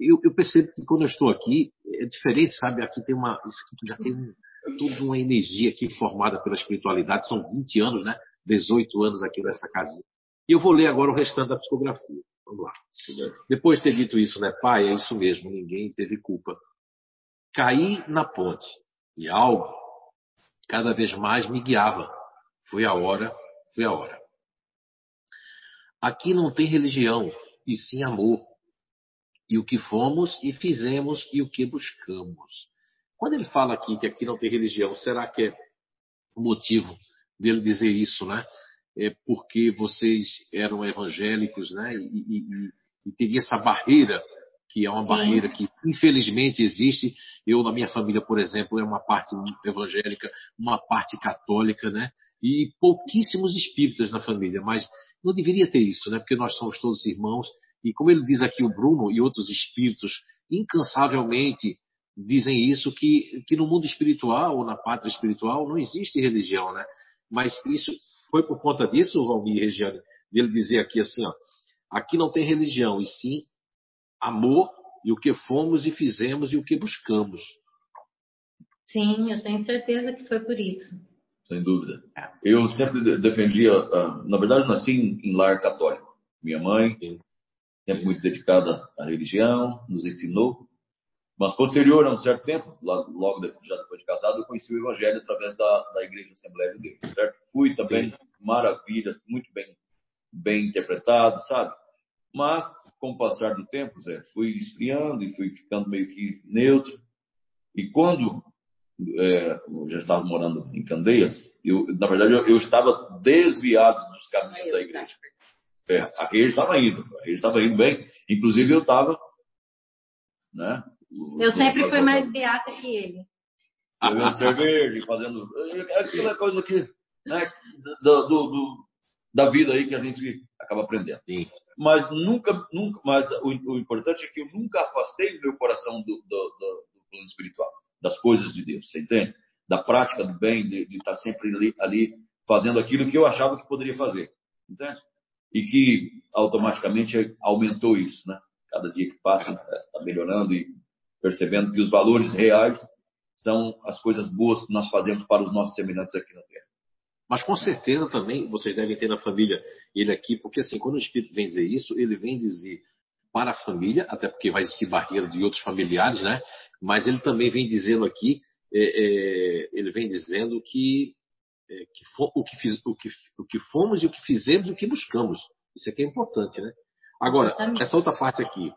Eu, eu, percebo que quando eu estou aqui, é diferente, sabe? Aqui tem uma. Isso aqui já tem um, toda uma energia aqui formada pela espiritualidade. São 20 anos, né? 18 anos aqui nessa casinha. E eu vou ler agora o restante da psicografia. Vamos lá. Depois de ter dito isso, né, pai? É isso mesmo, ninguém teve culpa. Caí na ponte e algo cada vez mais me guiava. Foi a hora, foi a hora. Aqui não tem religião, e sim amor. E o que fomos e fizemos e o que buscamos. Quando ele fala aqui que aqui não tem religião, será que é o motivo dele dizer isso, né? É porque vocês eram evangélicos, né? E, e, e teria essa barreira que é uma barreira que infelizmente existe. Eu, na minha família, por exemplo, é uma parte evangélica, uma parte católica, né? E pouquíssimos espíritas na família, mas não deveria ter isso, né? Porque nós somos todos irmãos. E como ele diz aqui o Bruno e outros espíritos, incansavelmente dizem isso que, que no mundo espiritual ou na pátria espiritual não existe religião, né? Mas isso foi por conta disso, Valmir e Regiane, dele dizer aqui assim, ó, aqui não tem religião, e sim amor e o que fomos e fizemos e o que buscamos. Sim, eu tenho certeza que foi por isso. Sem dúvida. Eu sempre defendia, ah, na verdade, nasci em lar católico. Minha mãe, sempre muito dedicada à religião, nos ensinou. Mas posterior a um certo tempo, logo já depois de casado, eu conheci o Evangelho através da, da Igreja Assembleia de Deus, certo? Fui também, Sim. maravilhas, muito bem, bem interpretado, sabe? Mas com o passar do tempo, Zé, fui esfriando e fui ficando meio que neutro. E quando é, eu já estava morando em Candeias, eu, na verdade eu, eu estava desviado dos caminhos da igreja. É, a igreja estava indo, a igreja estava indo bem. Inclusive eu estava, né? Eu sempre fui mais beata que ele. Bebendo cerveja, fazendo aquela coisa que, né, do, do, do, da vida aí que a gente acaba aprendendo. Sim mas nunca, nunca, mas o, o, importante é que eu nunca afastei o meu coração do, do, do, do, plano espiritual, das coisas de Deus, você entende? Da prática do bem, de, de estar sempre ali, ali, fazendo aquilo que eu achava que poderia fazer, entende? E que automaticamente aumentou isso, né? Cada dia que passa está melhorando e percebendo que os valores reais são as coisas boas que nós fazemos para os nossos semelhantes aqui na Terra. Mas com certeza também vocês devem ter na família ele aqui, porque assim, quando o Espírito vem dizer isso, ele vem dizer para a família, até porque vai existir barreira de outros familiares, né? Mas ele também vem dizendo aqui, é, é, ele vem dizendo que, é, que o, que fiz, o, que, o que fomos e o que fizemos e o que buscamos. Isso aqui é importante, né? Agora, essa outra parte aqui.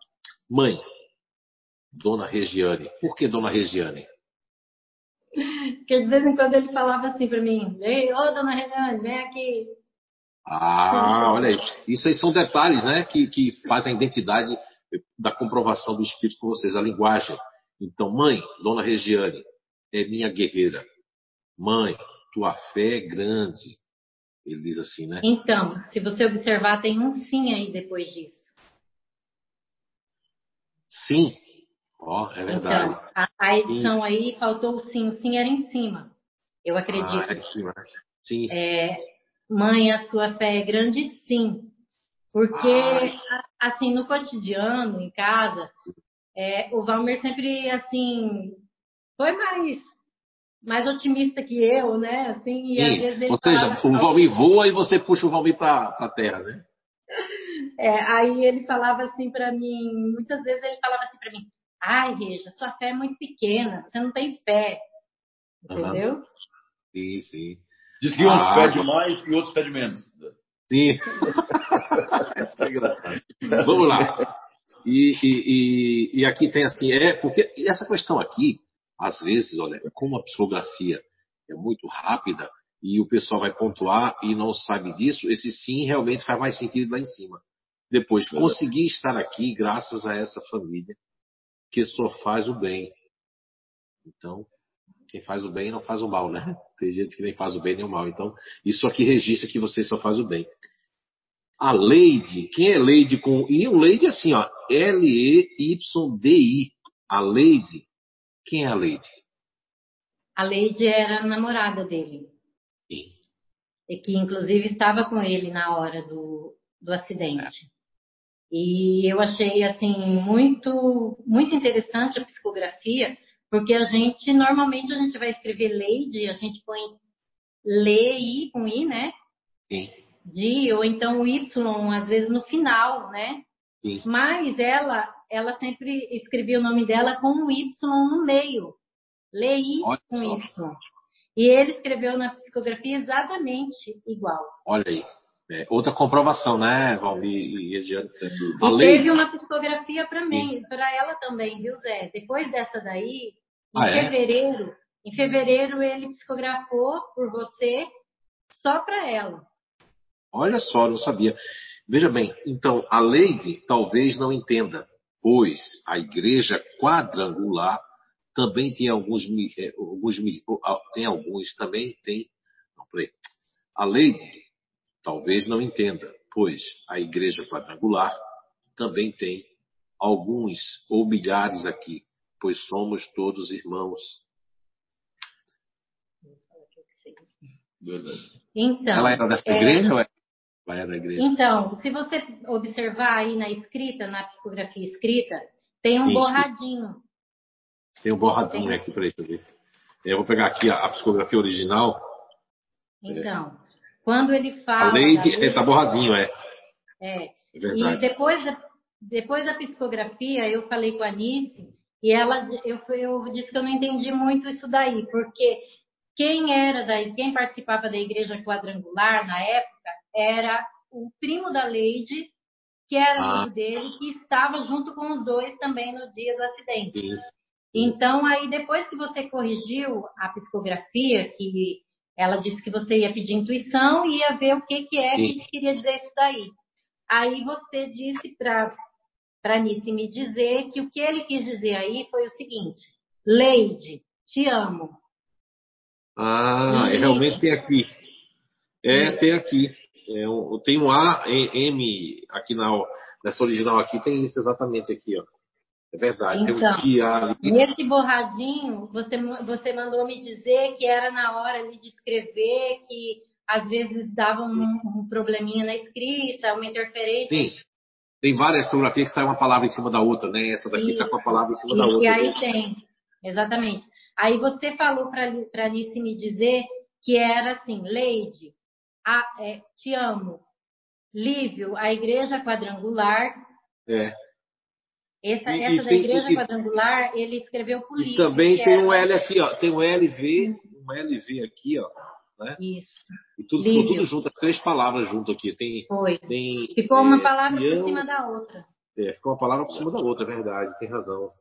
Mãe, Dona Regiane. Por que Dona Regiane? Porque de vez em quando ele falava assim para mim: Ei, ô Dona Regiane, vem aqui. Ah, olha aí. Isso aí são detalhes, né? Que, que fazem a identidade da comprovação do espírito com vocês, a linguagem. Então, mãe, Dona Regiane, é minha guerreira. Mãe, tua fé é grande. Ele diz assim, né? Então, se você observar, tem um sim aí depois disso. Sim. Ó, oh, é verdade. Então, a, a edição sim. aí faltou o sim. O sim era em cima. Eu acredito. Ah, é em cima. Sim. É, mãe, a sua fé é grande, sim. Porque, ah, assim, no cotidiano, em casa, é, o Valmir sempre, assim, foi mais mais otimista que eu, né? Assim, e Sim. às vezes ele Ou seja, o Valmir voa e você puxa o Valmir para a terra, né? É, aí ele falava assim para mim, muitas vezes ele falava assim para mim, ai, Reja, sua fé é muito pequena, você não tem fé. Entendeu? Uhum. Sim, sim. Diz que uns ah, pedem mais e outros pedem menos. Sim. é engraçado. Vamos lá. E, e, e, e, aqui tem assim, é porque essa questão aqui, às vezes, olha, como a psicografia é muito rápida e o pessoal vai pontuar e não sabe disso, esse sim realmente faz mais sentido lá em cima. Depois, consegui estar aqui graças a essa família que só faz o bem. Então, quem faz o bem não faz o mal, né? Tem gente que nem faz o bem nem o mal. Então, isso aqui registra que você só faz o bem. A Leide, quem é Leide com I? O Leide é assim, ó, L-E-Y-D-I. A Leide, quem é a Leide? A Leide era a namorada dele. Sim. E que inclusive estava com ele na hora do, do acidente. E eu achei assim muito muito interessante a psicografia, porque a gente normalmente a gente vai escrever Leide, a gente põe Lei com i, né? Sim. De ou então o y às vezes no final, né? Sim. Mas ela ela sempre escrevia o nome dela com um y no meio. Lei com y. E ele escreveu na psicografia exatamente igual. Olha aí. É, outra comprovação, né, Valmir e Ediano? E lei... teve uma psicografia para mim, para ela também, viu, Zé? Depois dessa daí, em ah, é? fevereiro, é? em fevereiro ele psicografou por você só para ela. Olha só, não sabia. Veja bem, então a Leide talvez não entenda, pois a igreja quadrangular também tem alguns, é, alguns tem alguns também tem, não, peraí. A Leide Talvez não entenda, pois a igreja quadrangular também tem alguns ou milhares aqui, pois somos todos irmãos. Então, ela era dessa é... igreja ou é? ela era da igreja? Então, se você observar aí na escrita, na psicografia escrita, tem um Sim, borradinho. Tem um borradinho tem... aqui para isso ver. Eu vou pegar aqui a, a psicografia original. Então, quando ele fala. A lei está borradinho, é. É. é e depois depois da psicografia, eu falei com a Anice e ela, eu, eu disse que eu não entendi muito isso daí, porque quem era daí, quem participava da igreja quadrangular na época era o primo da Leide, que era ah. amigo dele, que estava junto com os dois também no dia do acidente. Sim. Então, aí depois que você corrigiu a psicografia, que ela disse que você ia pedir intuição e ia ver o que, que é Sim. que queria dizer isso daí. Aí você disse para Nice me dizer que o que ele quis dizer aí foi o seguinte: Leide, te amo. Ah, e... realmente tem aqui. É, tem aqui. É, tem um A, M aqui na nessa original aqui, tem isso exatamente aqui, ó. É verdade. Então, tem um dia ali. Nesse borradinho, você, você mandou me dizer que era na hora de escrever, que às vezes dava um, um probleminha na escrita, uma interferência. Sim. Tem várias fotografias que saem uma palavra em cima da outra, né? Essa daqui está com a palavra em cima e, da outra. E aí tem, exatamente. Aí você falou para Alice me dizer que era assim, Leide, a, é, te amo. Lívio, a igreja quadrangular. É. Essa, e, essa e da igreja e, quadrangular, ele escreveu política. E também tem um L aqui, ó. Tem um LV, um LV aqui, ó, né? Isso. E tudo ficou tudo junto, as três palavras junto aqui. Tem, Foi. Tem, ficou uma é, palavra por cima da outra. É, ficou uma palavra por cima da outra, é verdade, tem razão.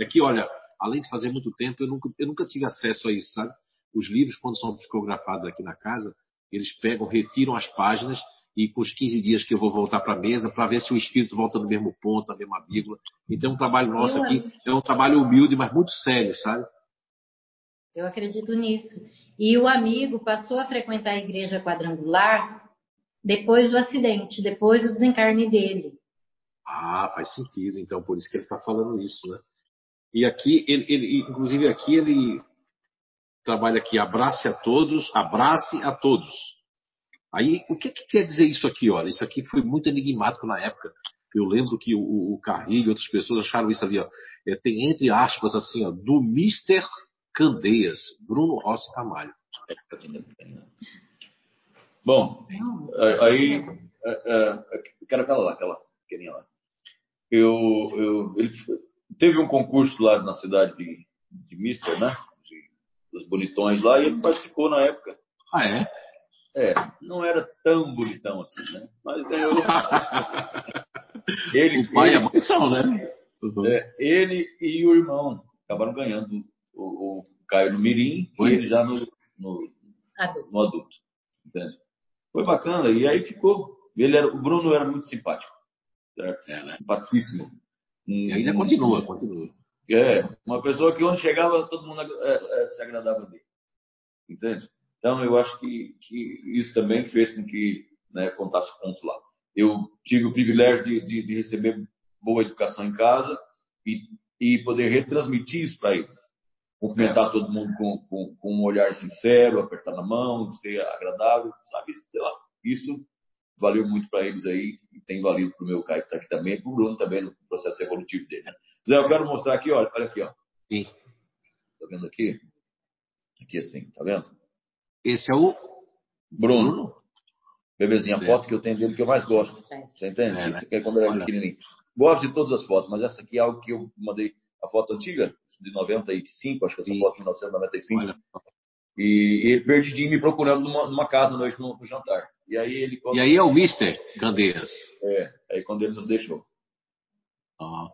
É que, olha, além de fazer muito tempo, eu nunca, eu nunca tive acesso a isso, sabe? Os livros, quando são psicografados aqui na casa, eles pegam, retiram as páginas e com os 15 dias que eu vou voltar para a mesa para ver se o espírito volta no mesmo ponto, na mesma vírgula. Então, o trabalho nosso aqui é um trabalho humilde, mas muito sério, sabe? Eu acredito nisso. E o amigo passou a frequentar a igreja quadrangular depois do acidente, depois do desencarne dele. Ah, faz sentido. Então, por isso que ele está falando isso, né? E aqui, ele, ele, inclusive aqui ele trabalha aqui, abrace a todos, abrace a todos. Aí, o que, que quer dizer isso aqui? Olha, isso aqui foi muito enigmático na época. Eu lembro que o, o Carrilho e outras pessoas acharam isso ali, ó. É, tem entre aspas assim, ó, do Mister Candeias, Bruno Rossi Camalho. Bom, aí, quero aquela lá, aquela pequenininha lá. Eu, eu, ele teve um concurso lá na cidade de, de Mister, né? De, dos bonitões lá, e ele participou na época. Ah, é? É, não era tão bonitão assim, né? Mas ganhou. ele, o pai ele, e a mãe são, né? Uhum. É, ele e o irmão acabaram ganhando o, o Caio no Mirim e ele já no, no, adulto. no adulto. Entende? Foi bacana. E aí ficou. Ele era, o Bruno era muito simpático. Certo? É, né? Simpaticíssimo. E ainda continua, continua. É, uma pessoa que onde chegava todo mundo é, é, se agradava dele. Entende? Então eu acho que, que isso também fez com que né, contasse pontos lá. Eu tive o privilégio de, de, de receber boa educação em casa e, e poder retransmitir isso para eles cumprimentar todo mundo com, com, com, um olhar sincero, apertar na mão, ser agradável, sabe? Sei lá. Isso valeu muito para eles aí e tem valido para o meu Caio que está aqui também, para o Bruno também no processo evolutivo dele. Né? Zé, eu quero mostrar aqui, olha, olha aqui, ó. Sim. Tá vendo aqui? Aqui assim, tá vendo? Esse é o Bruno. Bebezinho, a foto que eu tenho dele que eu mais gosto. Você entende? É, né? Isso aqui é quando ele era pequenininho. Gosto de todas as fotos, mas essa aqui é algo que eu mandei a foto antiga, de 95, acho que essa Sim. foto de 1995. Olha. E, e perdidinho me procurando numa, numa casa noite no, no, jantar. E aí ele. Quando... E aí é o Mister Candeias. É, aí quando ele nos deixou. Ah,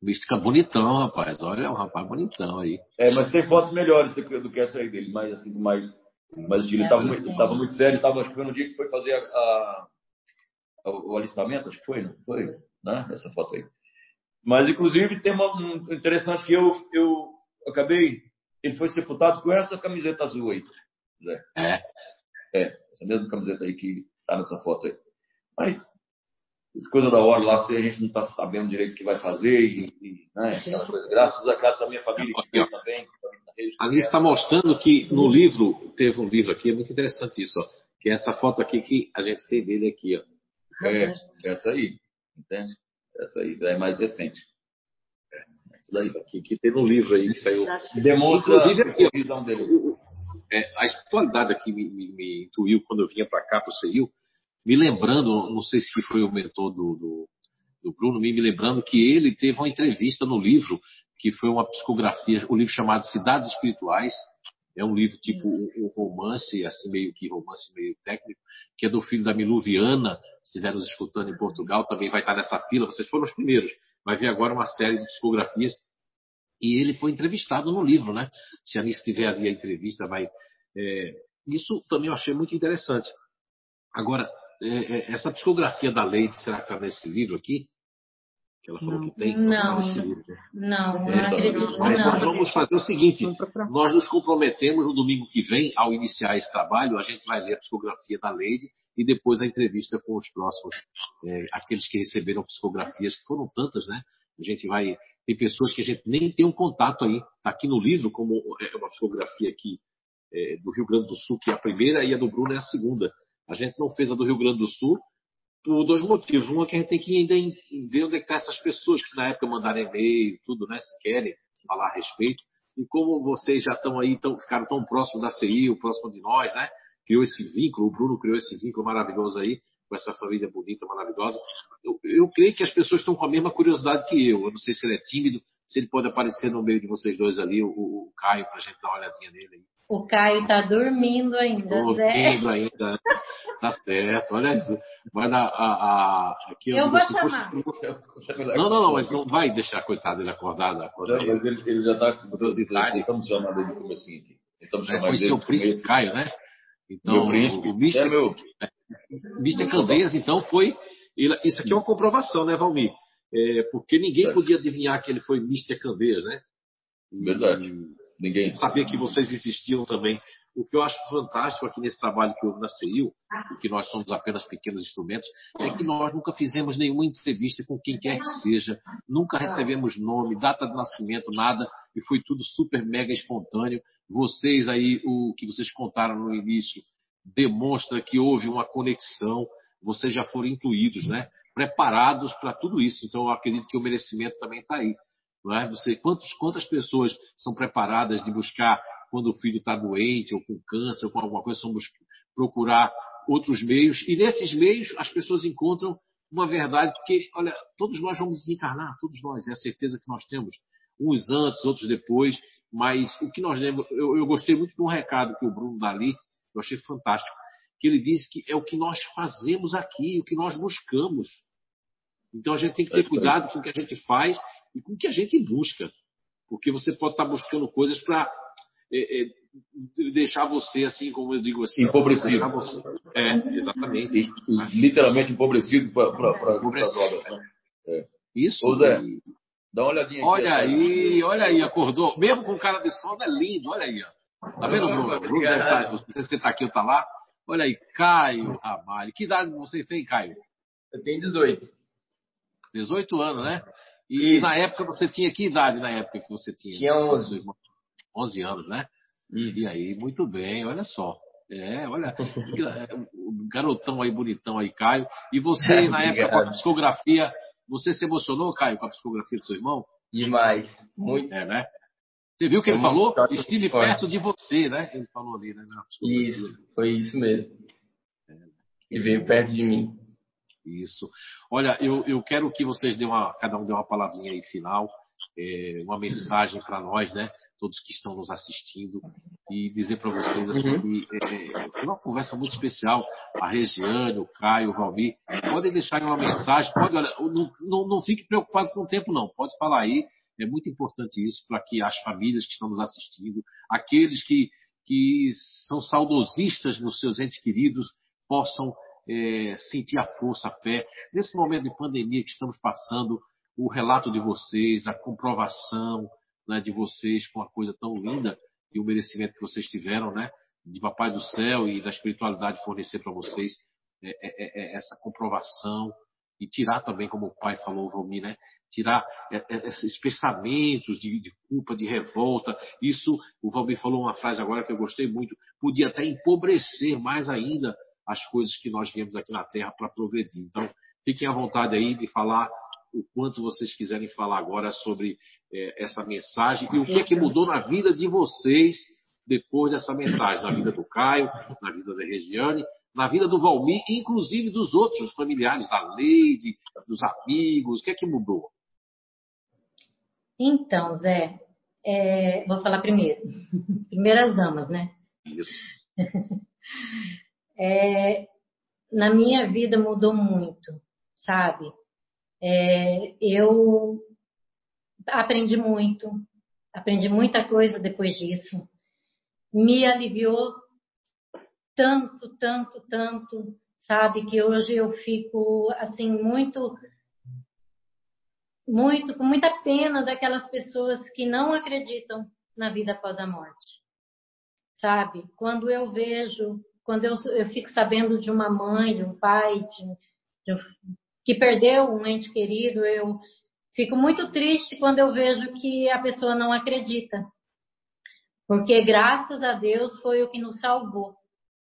o Mister fica bonitão, rapaz. Olha, é um rapaz bonitão aí. É, mas tem fotos melhores do que, do que essa aí dele, mais assim, mais. Mas ele estava muito, tava muito sério, tava, acho que foi no dia que foi fazer a, a, a, o alistamento, acho que foi, não foi? Né? Essa foto aí. Mas, inclusive, tem uma um interessante que eu, eu acabei. Ele foi sepultado com essa camiseta azul aí, Zé. É? É, essa mesma camiseta aí que tá nessa foto aí. Mas, coisa da hora lá, se a gente não está sabendo direito o que vai fazer e, e né. Graças a, graças à minha família que fez também. Ali está mostrando que no livro, teve um livro aqui, é muito interessante isso, ó, que é essa foto aqui que a gente tem dele aqui, ó. É, essa aí, entende? Essa aí é mais recente. É, essa daí. aqui, que tem no livro aí que saiu. Demonstra Inclusive, aqui, a visão dele. É, a espiritualidade aqui me, me, me intuiu quando eu vinha para cá, para o CEIU, me lembrando, não sei se foi o mentor do, do, do Bruno, me, lembrando que ele teve uma entrevista no livro, que foi uma psicografia, o um livro chamado Cidades Espirituais, é um livro tipo um, romance, assim meio que romance meio técnico, que é do filho da Miluviana, se estiver nos escutando em Portugal, também vai estar nessa fila, vocês foram os primeiros. Vai ver agora uma série de psicografias. E ele foi entrevistado no livro, né? Se a Anice tiver ali a entrevista, vai. É, isso também eu achei muito interessante. Agora, é, é, essa psicografia da Leide, será que está nesse livro aqui? que ela falou não, que tem. Não, não, não, é, acredito Mas não. nós vamos fazer o seguinte: nós nos comprometemos no domingo que vem, ao iniciar esse trabalho, a gente vai ler a psicografia da Leide e depois a entrevista com os próximos, é, aqueles que receberam psicografias, que foram tantas, né? A gente vai. Tem pessoas que a gente nem tem um contato aí. Está aqui no livro, como é uma psicografia aqui é, do Rio Grande do Sul, que é a primeira, e a do Bruno é a segunda. A gente não fez a do Rio Grande do Sul, por dois motivos. Um é que a gente tem que ainda ver onde é estão tá essas pessoas que na época mandaram e-mail, tudo, né? Se querem falar a respeito. E como vocês já estão aí, tão, ficaram tão próximos da CI, próximo de nós, né? Criou esse vínculo, o Bruno criou esse vínculo maravilhoso aí, com essa família bonita, maravilhosa. Eu, eu creio que as pessoas estão com a mesma curiosidade que eu. Eu não sei se ele é tímido, se ele pode aparecer no meio de vocês dois ali, o, o Caio, para a gente dar uma olhadinha nele aí. O Caio tá dormindo ainda, dormindo Zé. ainda. Tá certo, olha isso. Vai dar a, a, aqui eu vou chamar. Não, não, não, mas não vai deixar coitado ele acordado. acordado. Não, mas ele, ele já tá com duas de idade. Estamos chamando ele de comecinho aqui. Estamos é, chamando é, ele o príncipe Caio, né? Então, meu príncipe, o Mister, é meu... Mister Candeias, então, foi. Isso aqui é uma comprovação, né, Valmir? É, porque ninguém podia adivinhar que ele foi Mister Candeias, né? Verdade. Ninguém. Sabia que vocês existiam também. O que eu acho fantástico aqui nesse trabalho que houve na CEIU, que nós somos apenas pequenos instrumentos, é que nós nunca fizemos nenhuma entrevista com quem quer que seja, nunca recebemos nome, data de nascimento, nada, e foi tudo super mega espontâneo. Vocês aí, o que vocês contaram no início, demonstra que houve uma conexão, vocês já foram incluídos, né? Preparados para tudo isso. Então, eu acredito que o merecimento também está aí. Não é? Você, quantos, quantas pessoas são preparadas de buscar quando o filho está doente ou com câncer ou com alguma coisa, são procurar outros meios e nesses meios as pessoas encontram uma verdade que, olha, todos nós vamos desencarnar, todos nós, é a certeza que nós temos, uns antes, outros depois, mas o que nós lemos, eu, eu gostei muito de um recado que o Bruno dali, eu achei fantástico, que ele disse que é o que nós fazemos aqui, o que nós buscamos. Então a gente tem que ter cuidado com o que a gente faz e com o que a gente busca. Porque você pode estar buscando coisas para é, é, deixar você, assim, como eu digo assim. Empobrecido. Você, é, exatamente. E, literalmente empobrecido para a droga. É. Isso. Ô Zé, dá uma olhadinha aqui. Olha aí, olha aí, acordou. Mesmo com cara de sono, é lindo, olha aí. Ó. Tá vendo, Bruno? Bruno se você está aqui ou está lá. Olha aí, Caio Ramalho. Que idade você tem, Caio? Eu tenho 18. 18 anos, né? E, e, na época você tinha que idade na época que você tinha? Tinha 11. 11 anos, né? Isso. E aí, muito bem, olha só. É, olha, o garotão aí, bonitão aí, Caio. E você, na época, com a psicografia, você se emocionou, Caio, com a psicografia do seu irmão? Demais, muito. É, né? Você viu o que ele falou? Estive perto de você, né? Ele falou ali, né? Isso, foi isso mesmo. É. Ele veio perto de mim. Isso. Olha, eu, eu quero que vocês dêem uma, cada um dê uma palavrinha aí final, é, uma mensagem para nós, né? Todos que estão nos assistindo e dizer para vocês assim uhum. que é, foi uma conversa muito especial. A Regiane, o Caio, o Valmir, podem deixar uma mensagem. Pode, olha, não, não, não fique preocupado com o tempo, não. Pode falar aí. É muito importante isso para que as famílias que estão nos assistindo, aqueles que, que são saudosistas nos seus entes queridos, possam é, sentir a força, a fé. Nesse momento de pandemia que estamos passando, o relato de vocês, a comprovação né, de vocês com uma coisa tão linda e o merecimento que vocês tiveram, né? De Papai do Céu e da espiritualidade fornecer para vocês é, é, é, essa comprovação e tirar também, como o pai falou, Valmir, né? Tirar é, é, esses pensamentos de, de, culpa, de revolta. Isso, o Valmir falou uma frase agora que eu gostei muito, podia até empobrecer mais ainda as coisas que nós viemos aqui na Terra para progredir. Então, fiquem à vontade aí de falar o quanto vocês quiserem falar agora sobre é, essa mensagem e o que é que mudou na vida de vocês depois dessa mensagem, na vida do Caio, na vida da Regiane, na vida do Valmir, inclusive dos outros familiares, da Leide, dos amigos, o que é que mudou? Então, Zé, é, vou falar primeiro. Primeiras damas, né? Isso. É, na minha vida mudou muito, sabe? É, eu aprendi muito, aprendi muita coisa depois disso. Me aliviou tanto, tanto, tanto, sabe? Que hoje eu fico assim muito, muito com muita pena daquelas pessoas que não acreditam na vida após a morte, sabe? Quando eu vejo quando eu, eu fico sabendo de uma mãe, de um pai, de, de que perdeu um ente querido, eu fico muito triste quando eu vejo que a pessoa não acredita. Porque graças a Deus foi o que nos salvou,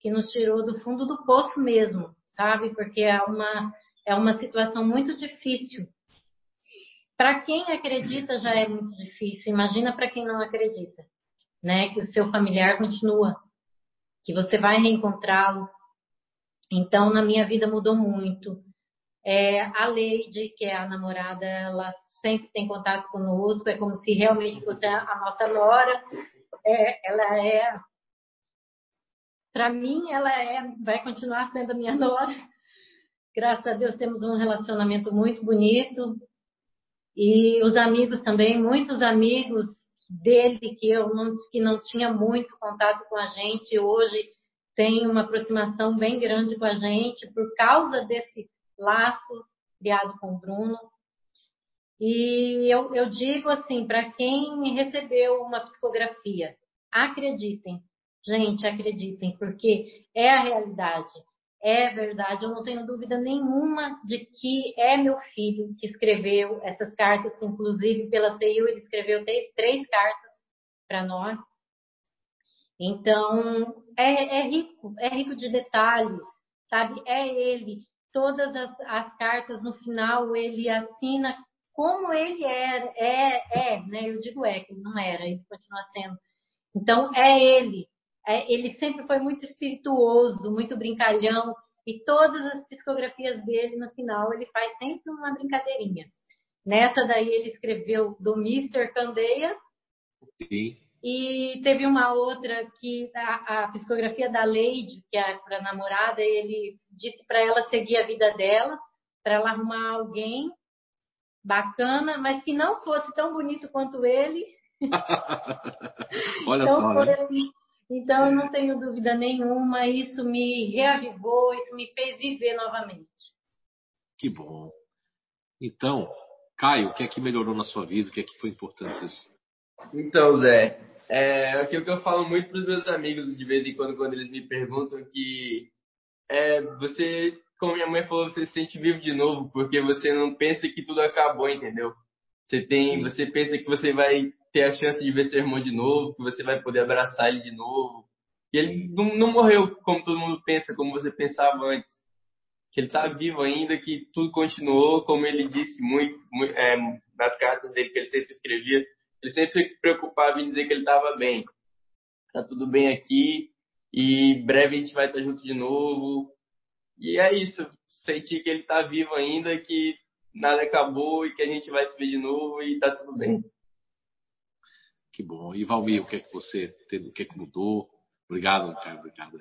que nos tirou do fundo do poço mesmo, sabe? Porque é uma, é uma situação muito difícil. Para quem acredita já é muito difícil, imagina para quem não acredita, né? Que o seu familiar continua que você vai reencontrá-lo. Então, na minha vida mudou muito. É, a Leide, que é a namorada, ela sempre tem contato conosco, é como se realmente fosse a, nossa nora. É, ela é para mim, ela é, vai continuar sendo a minha nora. Graças a Deus temos um relacionamento muito bonito. E os amigos também, muitos amigos dele que eu não, que não tinha muito contato com a gente, hoje tem uma aproximação bem grande com a gente por causa desse laço criado com o Bruno. E eu, eu digo assim, para quem recebeu uma psicografia, acreditem, gente, acreditem, porque é a realidade, é verdade. Eu não tenho dúvida nenhuma de que é meu filho que escreveu essas cartas, inclusive pela CEU ele escreveu três, três cartas para nós. Então, é, é, rico, é rico de detalhes, sabe? É ele. Todas as, as cartas no final ele assina como ele era, é, é, né? Eu digo é, que ele não era, ele continua sendo. Então, é ele. É, ele sempre foi muito espirituoso, muito brincalhão, e todas as psicografias dele, no final, ele faz sempre uma brincadeirinha. Nessa daí ele escreveu do Mr. Candeias. Sim. E teve uma outra que a, a psicografia da Lady, que é para namorada, ele disse para ela seguir a vida dela, para ela arrumar alguém bacana, mas que não fosse tão bonito quanto ele. Olha então, só. Né? Então, eu não tenho dúvida nenhuma, isso me reavivou, isso me fez viver novamente. Que bom. Então, Caio, o que é que melhorou na sua vida? O que é que foi importante isso? Então, Zé, é aquilo que eu falo muito para os meus amigos de vez em quando, quando eles me perguntam que é, você, como minha mãe falou, você se sente vivo de novo, porque você não pensa que tudo acabou, entendeu? Você tem, você pensa que você vai ter a chance de ver seu irmão de novo, que você vai poder abraçar ele de novo. Que ele não, não morreu como todo mundo pensa, como você pensava antes. Que ele está vivo ainda, que tudo continuou, como ele disse muito, muito é, nas cartas dele que ele sempre escrevia ele sempre se preocupava em dizer que ele estava bem. Tá tudo bem aqui e breve a gente vai estar junto de novo. E é isso. Sentir que ele está vivo ainda, que nada acabou e que a gente vai se ver de novo e tá tudo bem. Que bom. E Valmir, o que é que você teve, o que é que mudou? Obrigado, cara. Obrigado.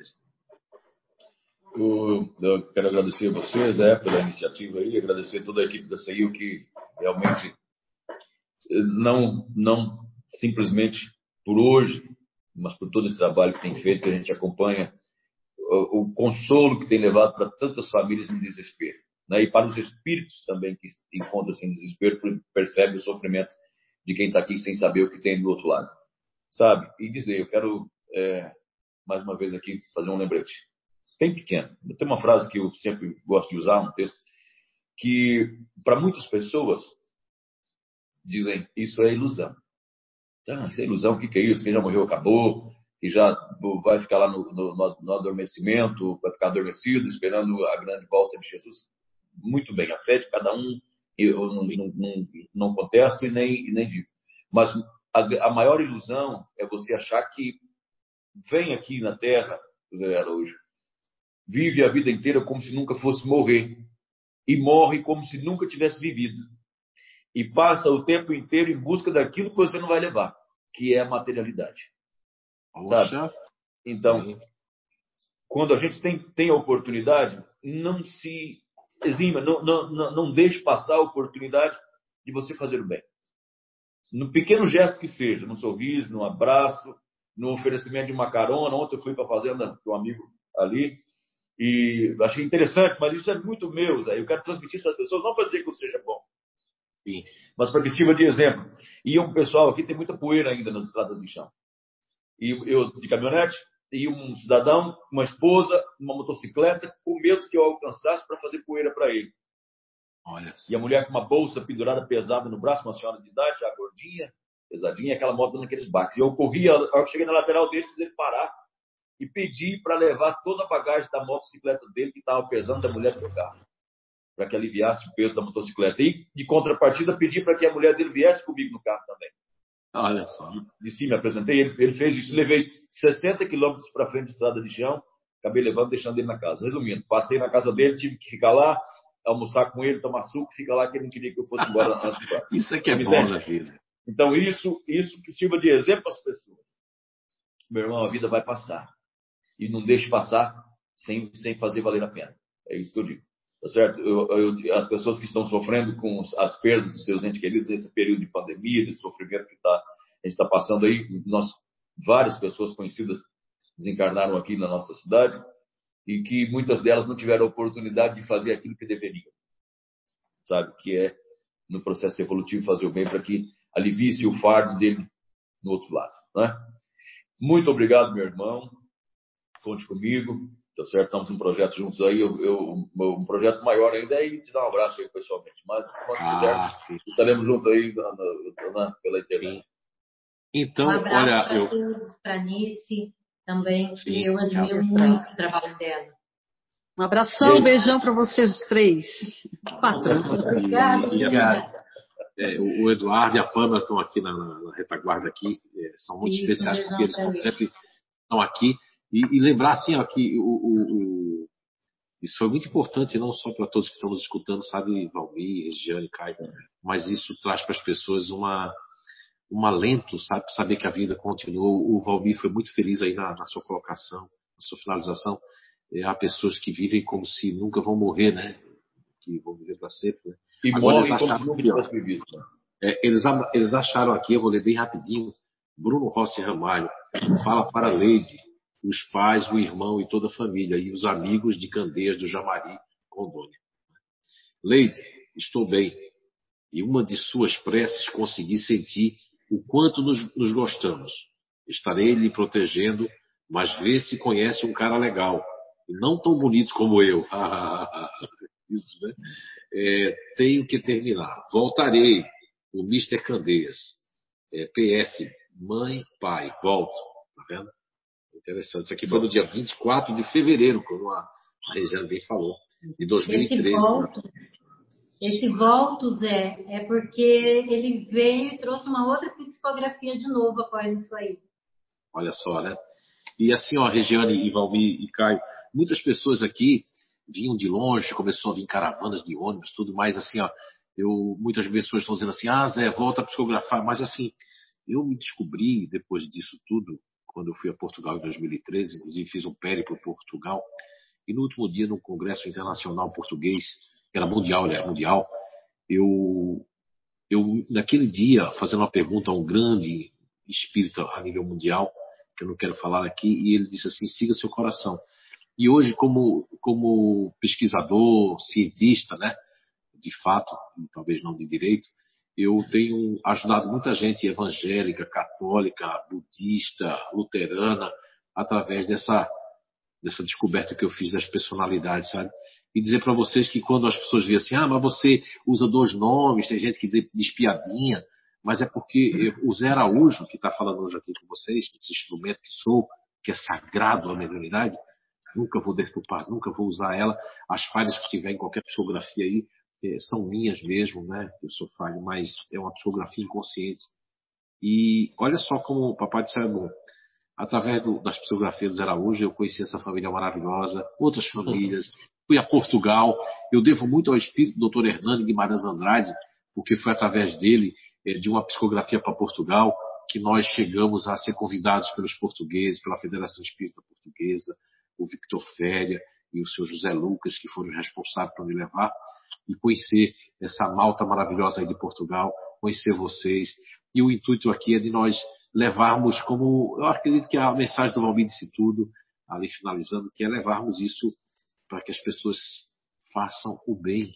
Eu, eu quero agradecer a vocês é, pela iniciativa aí, agradecer toda a equipe da CEIU que realmente não, não simplesmente por hoje, mas por todo esse trabalho que tem feito, que a gente acompanha, o, o consolo que tem levado para tantas famílias em desespero. Né? E para os espíritos também que encontram-se em desespero, percebe o sofrimento de quem está aqui sem saber o que tem do outro lado. Sabe? E dizer, eu quero, é, mais uma vez aqui, fazer um lembrete. Bem pequeno. Tem uma frase que eu sempre gosto de usar, um texto, que para muitas pessoas dizem isso é ilusão. Ah, isso é ilusão, o que, que é isso? Quem já morreu acabou, e já vai ficar lá no, no, no, adormecimento, vai ficar adormecido, esperando a grande volta de Jesus. Muito bem, a fé de cada um, eu não, não, não contesto e nem, nem digo. Mas a, a, maior ilusão é você achar que vem aqui na Terra, José Araújo, vive a vida inteira como se nunca fosse morrer, e morre como se nunca tivesse vivido e passa o tempo inteiro em busca daquilo que você não vai levar, que é a materialidade. Sabe? Então, quando a gente tem, tem a oportunidade, não se exima, não, não, não, deixe passar a oportunidade de você fazer o bem. No pequeno gesto que seja, num sorriso, num abraço, no oferecimento de uma carona. Ontem eu fui para a fazenda do amigo ali e achei interessante, mas isso é muito meu, Zé. Eu quero transmitir isso para as pessoas, não para dizer que eu seja bom, Sim. Mas para que sirva de exemplo. E um pessoal aqui tem muita poeira ainda nas estradas de chão. E eu de caminhonete, e um cidadão, uma esposa, uma motocicleta, com medo que eu alcançasse para fazer poeira para ele. Olha e a mulher com uma bolsa pendurada pesada no braço, uma senhora de idade, já gordinha, pesadinha, aquela moto dando aqueles baques. E eu corri, eu cheguei na lateral dele, fiz ele parar e pedi para levar toda a bagagem da motocicleta dele que estava pesando da mulher do carro para que aliviasse o peso da motocicleta. E, de contrapartida, pedi para que a mulher dele viesse comigo no carro também. Olha só. E sim, me apresentei, ele, ele fez isso. Levei 60 quilômetros para frente de estrada de chão, acabei levando deixando ele na casa. Resumindo, passei na casa dele, tive que ficar lá, almoçar com ele, tomar suco, ficar lá que ele não queria que eu fosse embora antes de Isso é que é bom na vida. Então, isso, isso que sirva de exemplo às pessoas. Meu irmão, a vida vai passar. e não deixe passar sem, sem fazer valer a pena. É isso que eu digo. Tá certo? Eu, eu, as pessoas que estão sofrendo com as perdas dos seus entes queridos nesse período de pandemia, de sofrimento que tá, a gente está passando aí, nós, várias pessoas conhecidas desencarnaram aqui na nossa cidade e que muitas delas não tiveram a oportunidade de fazer aquilo que deveriam. Sabe? Que é, no processo evolutivo, fazer o bem para que alivie o fardo dele no outro lado. Né? Muito obrigado, meu irmão. Conte comigo. Tá certo? Estamos um projeto juntos aí. Eu, eu, um projeto maior ainda é te dar um abraço aí pessoalmente. Mas quando ah, quiser, sim. estaremos juntos aí na, na, na, pela internet. Então, um olha, eu. Para Nice também, sim, que eu admiro é muito o trabalho dela. Um abração, um beijão para vocês três. Quatro. Obrigada. É, o Eduardo e a Pamela estão aqui na, na retaguarda aqui, é, são muito Isso, especiais porque eles estão sempre estão aqui e, e, lembrar assim ó, que o, o, o, isso foi muito importante não só para todos que estão nos escutando, sabe, Valmir, Regiane, Caio, mas isso traz para as pessoas uma um alento, sabe, saber que a vida continuou. O Valmir foi muito feliz aí na, na sua colocação, na sua finalização. É, há pessoas que vivem como se nunca vão morrer, né? Que vão viver para sempre. Né? E Agora, eles acharam, como né? é, eles, eles acharam aqui, eu vou ler bem rapidinho, Bruno Rossi Ramalho fala para a Leide os pais, o irmão e toda a família, e os amigos de Candeias do Jamari, Rondônia. Leide, estou bem. E uma de suas preces consegui sentir o quanto nos, nos gostamos. Estarei lhe protegendo, mas vê se conhece um cara legal. E não tão bonito como eu. Isso, né? É, tenho que terminar. Voltarei. O Mr. Candeias. É, PS, mãe, pai, volto. Tá vendo? Interessante. Isso aqui foi no dia 24 de fevereiro, como a Regiane bem falou, de 2013. Esse volto, né? Esse volto, Zé, é porque ele veio e trouxe uma outra psicografia de novo após isso aí. Olha só, né? E assim, ó, Regiane, e Valmir e Caio, muitas pessoas aqui vinham de longe, começou a vir caravanas de ônibus, tudo mais, assim, ó. Eu, muitas pessoas estão dizendo assim, ah, Zé, volta a psicografar, mas assim, eu me descobri depois disso tudo, quando eu fui a Portugal em 2013, inclusive fiz um périplo Portugal, e no último dia, no Congresso Internacional Português, era mundial, aliás, mundial, eu, eu, naquele dia, fazendo uma pergunta a um grande espírita a nível mundial, que eu não quero falar aqui, e ele disse assim: siga seu coração. E hoje, como, como pesquisador, cientista, né, de fato, talvez não de direito, eu tenho ajudado muita gente evangélica, católica, budista, luterana, através dessa, dessa descoberta que eu fiz das personalidades, sabe? E dizer para vocês que quando as pessoas veem assim, ah, mas você usa dois nomes, tem gente que diz piadinha, mas é porque o Zé Araújo, que está falando hoje aqui com vocês, esse instrumento que sou, que é sagrado à mediunidade, nunca vou deturpar, nunca vou usar ela. As falhas que tiver em qualquer psicografia aí, é, são minhas mesmo, né? Eu sou falho, mas é uma psicografia inconsciente. E olha só como o Papai Céu é bom. Através do, das psicografias do Zé Araújo, eu conheci essa família maravilhosa, outras famílias. Fui a Portugal. Eu devo muito ao espírito do Dr. Hernando Guimarães Andrade, porque foi através dele, é, de uma psicografia para Portugal, que nós chegamos a ser convidados pelos portugueses, pela Federação Espírita Portuguesa, o Victor Féria e o seu José Lucas, que foram responsáveis por me levar e conhecer essa malta maravilhosa aí de Portugal, conhecer vocês. E o intuito aqui é de nós levarmos como, eu acredito que a mensagem do Valmir disse tudo, ali finalizando, que é levarmos isso para que as pessoas façam o bem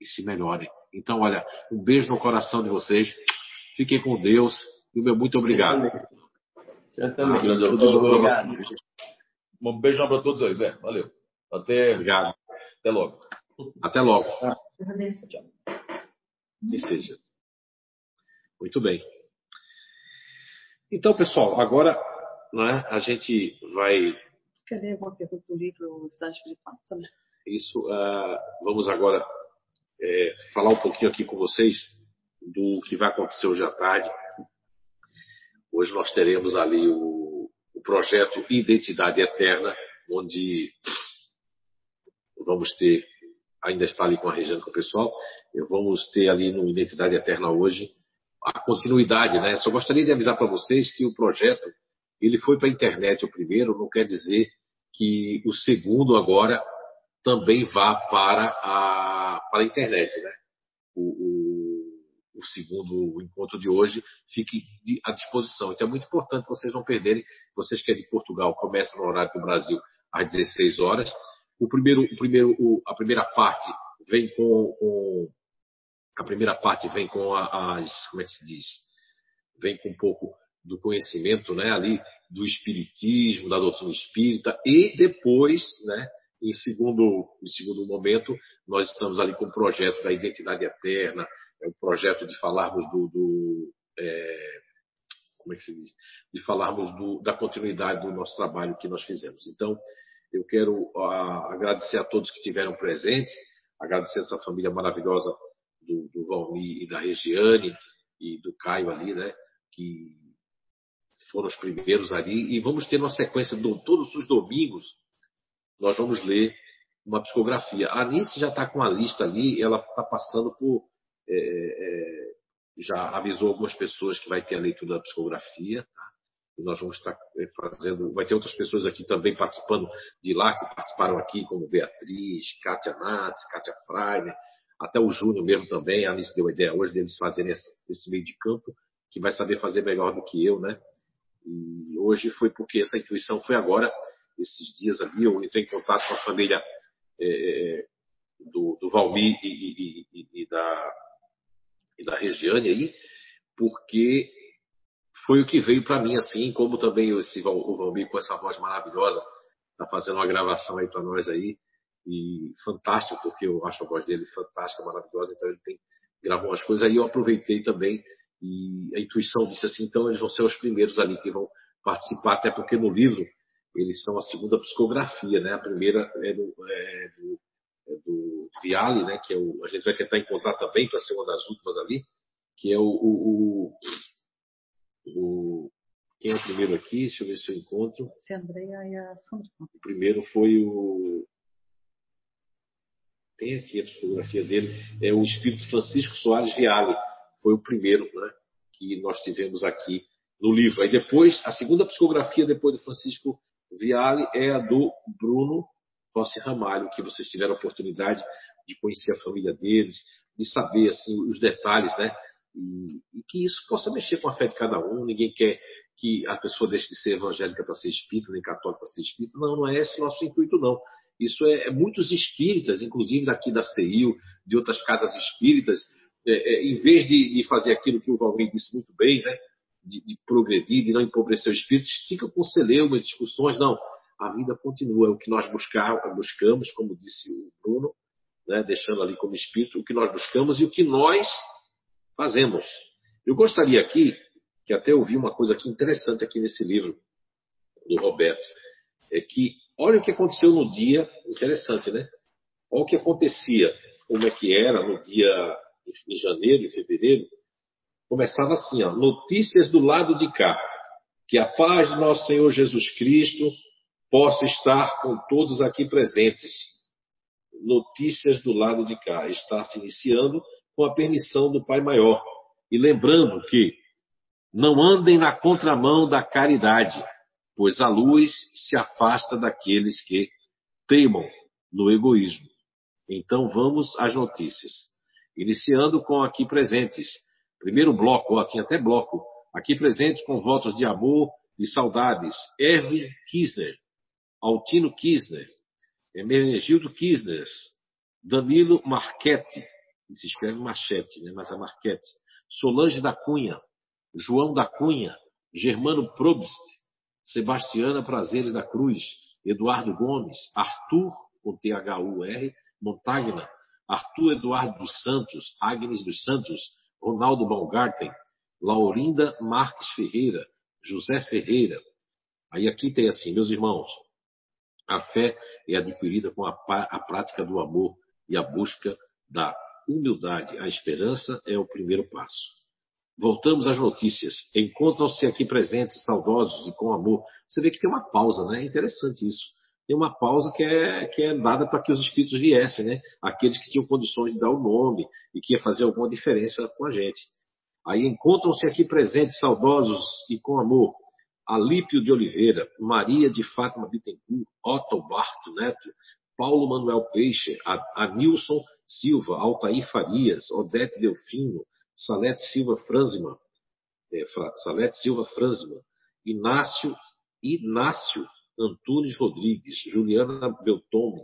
e se melhorem. Então, olha, um beijo no coração de vocês. Fiquem com Deus e o meu muito obrigado. Eu também. obrigado. Um beijão para todos aí, Zé. Valeu. Até, obrigado. até logo. Até logo. Que seja. Muito bem. Então, pessoal, agora né, a gente vai. Cadê alguma pergunta do livro Cidade Espiritual? Isso. Uh, vamos agora é, falar um pouquinho aqui com vocês do que vai acontecer hoje à tarde. Hoje nós teremos ali o, o projeto Identidade Eterna, onde vamos ter ainda está ali com a Regiane, com o pessoal. Vamos ter ali no Identidade Eterna hoje a continuidade, né? Só gostaria de avisar para vocês que o projeto ele foi para a internet o primeiro, não quer dizer que o segundo agora também vá para a, para a internet, né? O, o, o segundo encontro de hoje fique à disposição. Então é muito importante vocês não perderem. Vocês que é de Portugal, começa no horário do Brasil às 16 horas. O primeiro, o primeiro, o, a primeira parte vem com, com, a primeira parte vem com as como é que se diz? Vem com um pouco do conhecimento, né, ali do espiritismo, da doutrina espírita e depois, né, em segundo, em segundo momento, nós estamos ali com o projeto da identidade eterna, é um projeto de falarmos do, do é, como é que se diz? De falarmos do, da continuidade do nosso trabalho que nós fizemos. Então, eu quero a, agradecer a todos que estiveram presentes, agradecer essa família maravilhosa do, do Valmir e da Regiane e do Caio ali, né? Que foram os primeiros ali. E vamos ter uma sequência de todos os domingos. Nós vamos ler uma psicografia. A Anice já está com a lista ali, ela está passando por. É, é, já avisou algumas pessoas que vai ter a leitura da psicografia. Tá? E nós vamos estar é, fazendo. Vai ter outras pessoas aqui também participando de lá, que participaram aqui, como Beatriz, Kátia Nats, Kátia Freire, até o Júnior mesmo também. A Alice deu a ideia hoje deles fazerem esse, esse, meio de campo, que vai saber fazer melhor do que eu, né? E hoje foi porque essa intuição foi agora, esses dias ali, eu entrei em contato com a família é, do, do Valmir e, e, e, e, da, e da Regiane aí, porque foi o que veio para mim, assim, como também esse, o Valmir com essa voz maravilhosa, está fazendo uma gravação aí para nós aí, e fantástico, porque eu acho a voz dele fantástica, maravilhosa, então ele tem, gravou umas coisas, aí eu aproveitei também, e a intuição disse assim, então eles vão ser os primeiros ali que vão participar, até porque no livro eles são a segunda psicografia, né? A primeira é do, é do, é do Viale, né? Que é o, a gente vai tentar encontrar também para ser uma das últimas ali, que é o, o, o, quem é o primeiro aqui? Deixa eu ver se eu encontro. Se a Andrea e a Sandra. O primeiro foi o tem aqui a psicografia dele, é o Espírito Francisco Soares Viale. Foi o primeiro né, que nós tivemos aqui no livro. Aí depois, a segunda psicografia depois do Francisco Viale é a do Bruno Rossi Ramalho, que vocês tiveram a oportunidade de conhecer a família deles, de saber assim os detalhes, né? E, e, que isso possa mexer com a fé de cada um. Ninguém quer que a pessoa deixe de ser evangélica para ser espírita, nem católica para ser espírita. Não, não é esse nosso intuito, não. Isso é, é muitos espíritas, inclusive daqui da CEIU, de outras casas espíritas, é, é, em vez de, de, fazer aquilo que o Valmir disse muito bem, né? De, de, progredir, de não empobrecer o espírito, fica com celeuma, discussões. Não, a vida continua. É o que nós buscar, buscamos, como disse o Bruno, né? deixando ali como espírito, o que nós buscamos e o que nós fazemos. Eu gostaria aqui, que até ouvi uma coisa aqui interessante aqui nesse livro do Roberto, é que olha o que aconteceu no dia, interessante, né? Olha o que acontecia, como é que era no dia em janeiro, em fevereiro, começava assim, ó, notícias do lado de cá. Que a paz de nosso Senhor Jesus Cristo possa estar com todos aqui presentes. Notícias do lado de cá. Está se iniciando com a permissão do Pai Maior. E lembrando que não andem na contramão da caridade, pois a luz se afasta daqueles que teimam no egoísmo. Então vamos às notícias. Iniciando com aqui presentes. Primeiro bloco, ó, tinha até bloco. Aqui presentes com votos de amor e saudades. Erwin Kisner, Altino Kisner, Hermenegildo Kisner, Danilo Marchetti, se escreve Machete, né? mas é Marchetti, Solange da Cunha, João da Cunha, Germano Probst, Sebastiana Prazeres da Cruz, Eduardo Gomes, Arthur, com T-H-U-R, Montagna, Arthur Eduardo dos Santos, Agnes dos Santos, Ronaldo Baumgarten, Laurinda Marques Ferreira, José Ferreira. Aí aqui tem assim, meus irmãos, a fé é adquirida com a, a prática do amor e a busca da humildade. A esperança é o primeiro passo. Voltamos às notícias. Encontram-se aqui presentes, saudosos e com amor. Você vê que tem uma pausa, né? É interessante isso tem uma pausa que é, que é dada para que os espíritos viessem, né? Aqueles que tinham condições de dar o nome e que ia fazer alguma diferença com a gente. Aí encontram-se aqui presentes, saudosos e com amor. Alípio de Oliveira, Maria de Fátima Bittencourt, Otto Bart Neto, Paulo Manuel Peixe, Anilson Silva, Altair Farias, Odete Delfino, Salete Silva Franzima, é, Salete Silva Franzima, Inácio, Inácio Antunes Rodrigues, Juliana Beltome,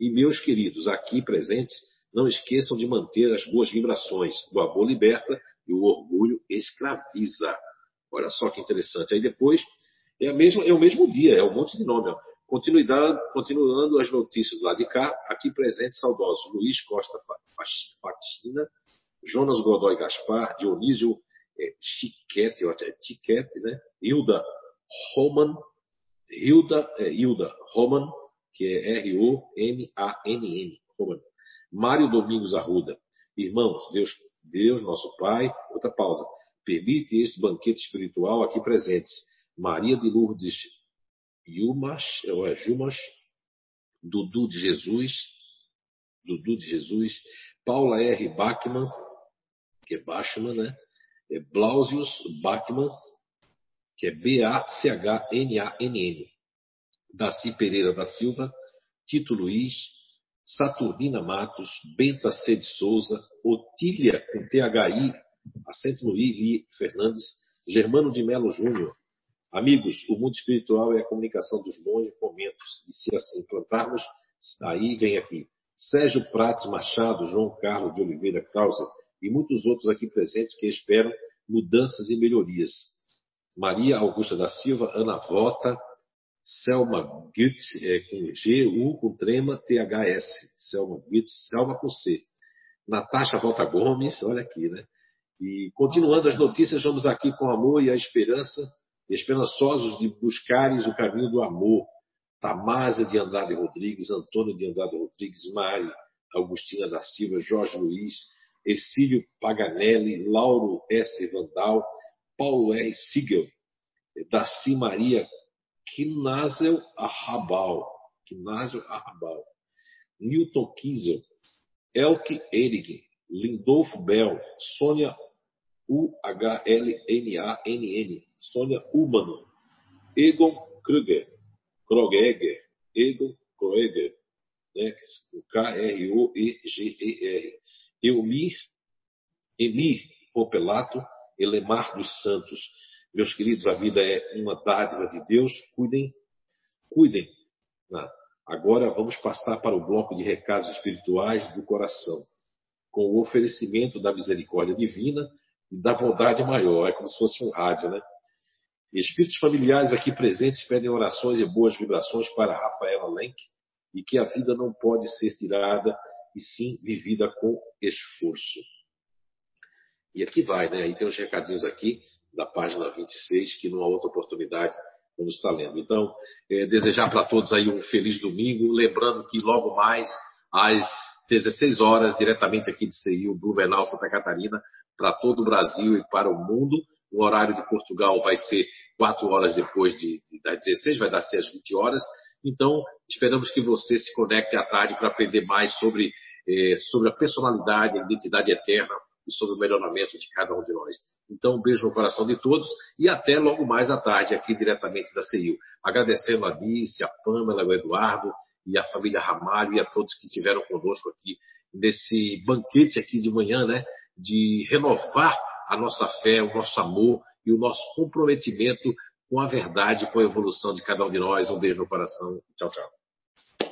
e meus queridos aqui presentes, não esqueçam de manter as boas vibrações. O amor liberta e o orgulho escraviza. Olha só que interessante. Aí depois é, mesma, é o mesmo dia, é um monte de nome. Ó. Continuidade, continuando as notícias do lado de cá, aqui presentes saudosos Luiz Costa Faxina, Jonas Godoy Gaspar, Dionísio é, Chiquete, é Chiquete, né? Hilda Roman, Hilda, é, Hilda Roman, que é R-O-M-A-N-N, Roman. Mário Domingos Arruda. Irmãos, Deus, Deus, nosso Pai, outra pausa, permite este banquete espiritual aqui presentes. Maria de Lourdes Yumas, ou é Jumas, Dudu de Jesus, Dudu de Jesus, Paula R. Bachmann, que é Bachmann, né? É Blausius Bachmann, que é B-A-C-H-N-A-N-N. Daci Pereira da Silva, Tito Luiz, Saturnina Matos, Benta C. de Souza, Otília com THI, acento no I, Fernandes, Germano de Melo Júnior, Amigos, o mundo espiritual é a comunicação dos bons momentos. E se assim plantarmos, aí vem aqui. Sérgio Prates Machado, João Carlos de Oliveira Causa e muitos outros aqui presentes que esperam mudanças e melhorias. Maria Augusta da Silva, Ana Vota, Selma Gutz, é, com G, U, com trema, THS. Selma Gutz, Selma com C. Natasha Volta Gomes, olha aqui, né? E continuando as notícias, vamos aqui com amor e a esperança esperançosos de buscares o caminho do amor. Tamásia de Andrade Rodrigues, Antônio de Andrade Rodrigues, Mari, Augustina da Silva, Jorge Luiz, Exílio Paganelli, Lauro S. Vandal, Paulo R. Siegel, Daci Maria Knazel Arrabal, Knazel Arrabal, Newton Kiesel, Elke Erig, Lindolfo Bell, Sônia U-H-L-N-A-N-N, Sônia Humano, Egon Kruger, Krogeger, Egon Kroeger, né, K-R-O-E-G-E-R, Eumir, Emir Popelato, Elemar dos Santos. Meus queridos, a vida é uma dádiva de Deus, cuidem, cuidem. Né? Agora vamos passar para o bloco de recados espirituais do coração, com o oferecimento da misericórdia divina e da bondade maior. É como se fosse um rádio, né? Espíritos familiares aqui presentes pedem orações e boas vibrações para Rafaela Lenk e que a vida não pode ser tirada e sim vivida com esforço. E aqui vai, né? Aí tem uns recadinhos aqui da página 26 que numa outra oportunidade vamos estar lendo. Então, é, desejar para todos aí um feliz domingo, lembrando que logo mais às 16 horas, diretamente aqui de CIU, Blumenau, Santa Catarina, para todo o Brasil e para o mundo. O horário de Portugal vai ser 4 horas depois de, de, das 16, vai dar ser às 20 horas. Então, esperamos que você se conecte à tarde para aprender mais sobre, eh, sobre a personalidade, a identidade eterna e sobre o melhoramento de cada um de nós. Então, um beijo no coração de todos e até logo mais à tarde, aqui diretamente da CIU. Agradecendo a Alice, a Pamela, o Eduardo e a família Ramalho e a todos que estiveram conosco aqui nesse banquete aqui de manhã, né? De renovar a nossa fé, o nosso amor e o nosso comprometimento com a verdade, com a evolução de cada um de nós. Um beijo no coração. Tchau, tchau.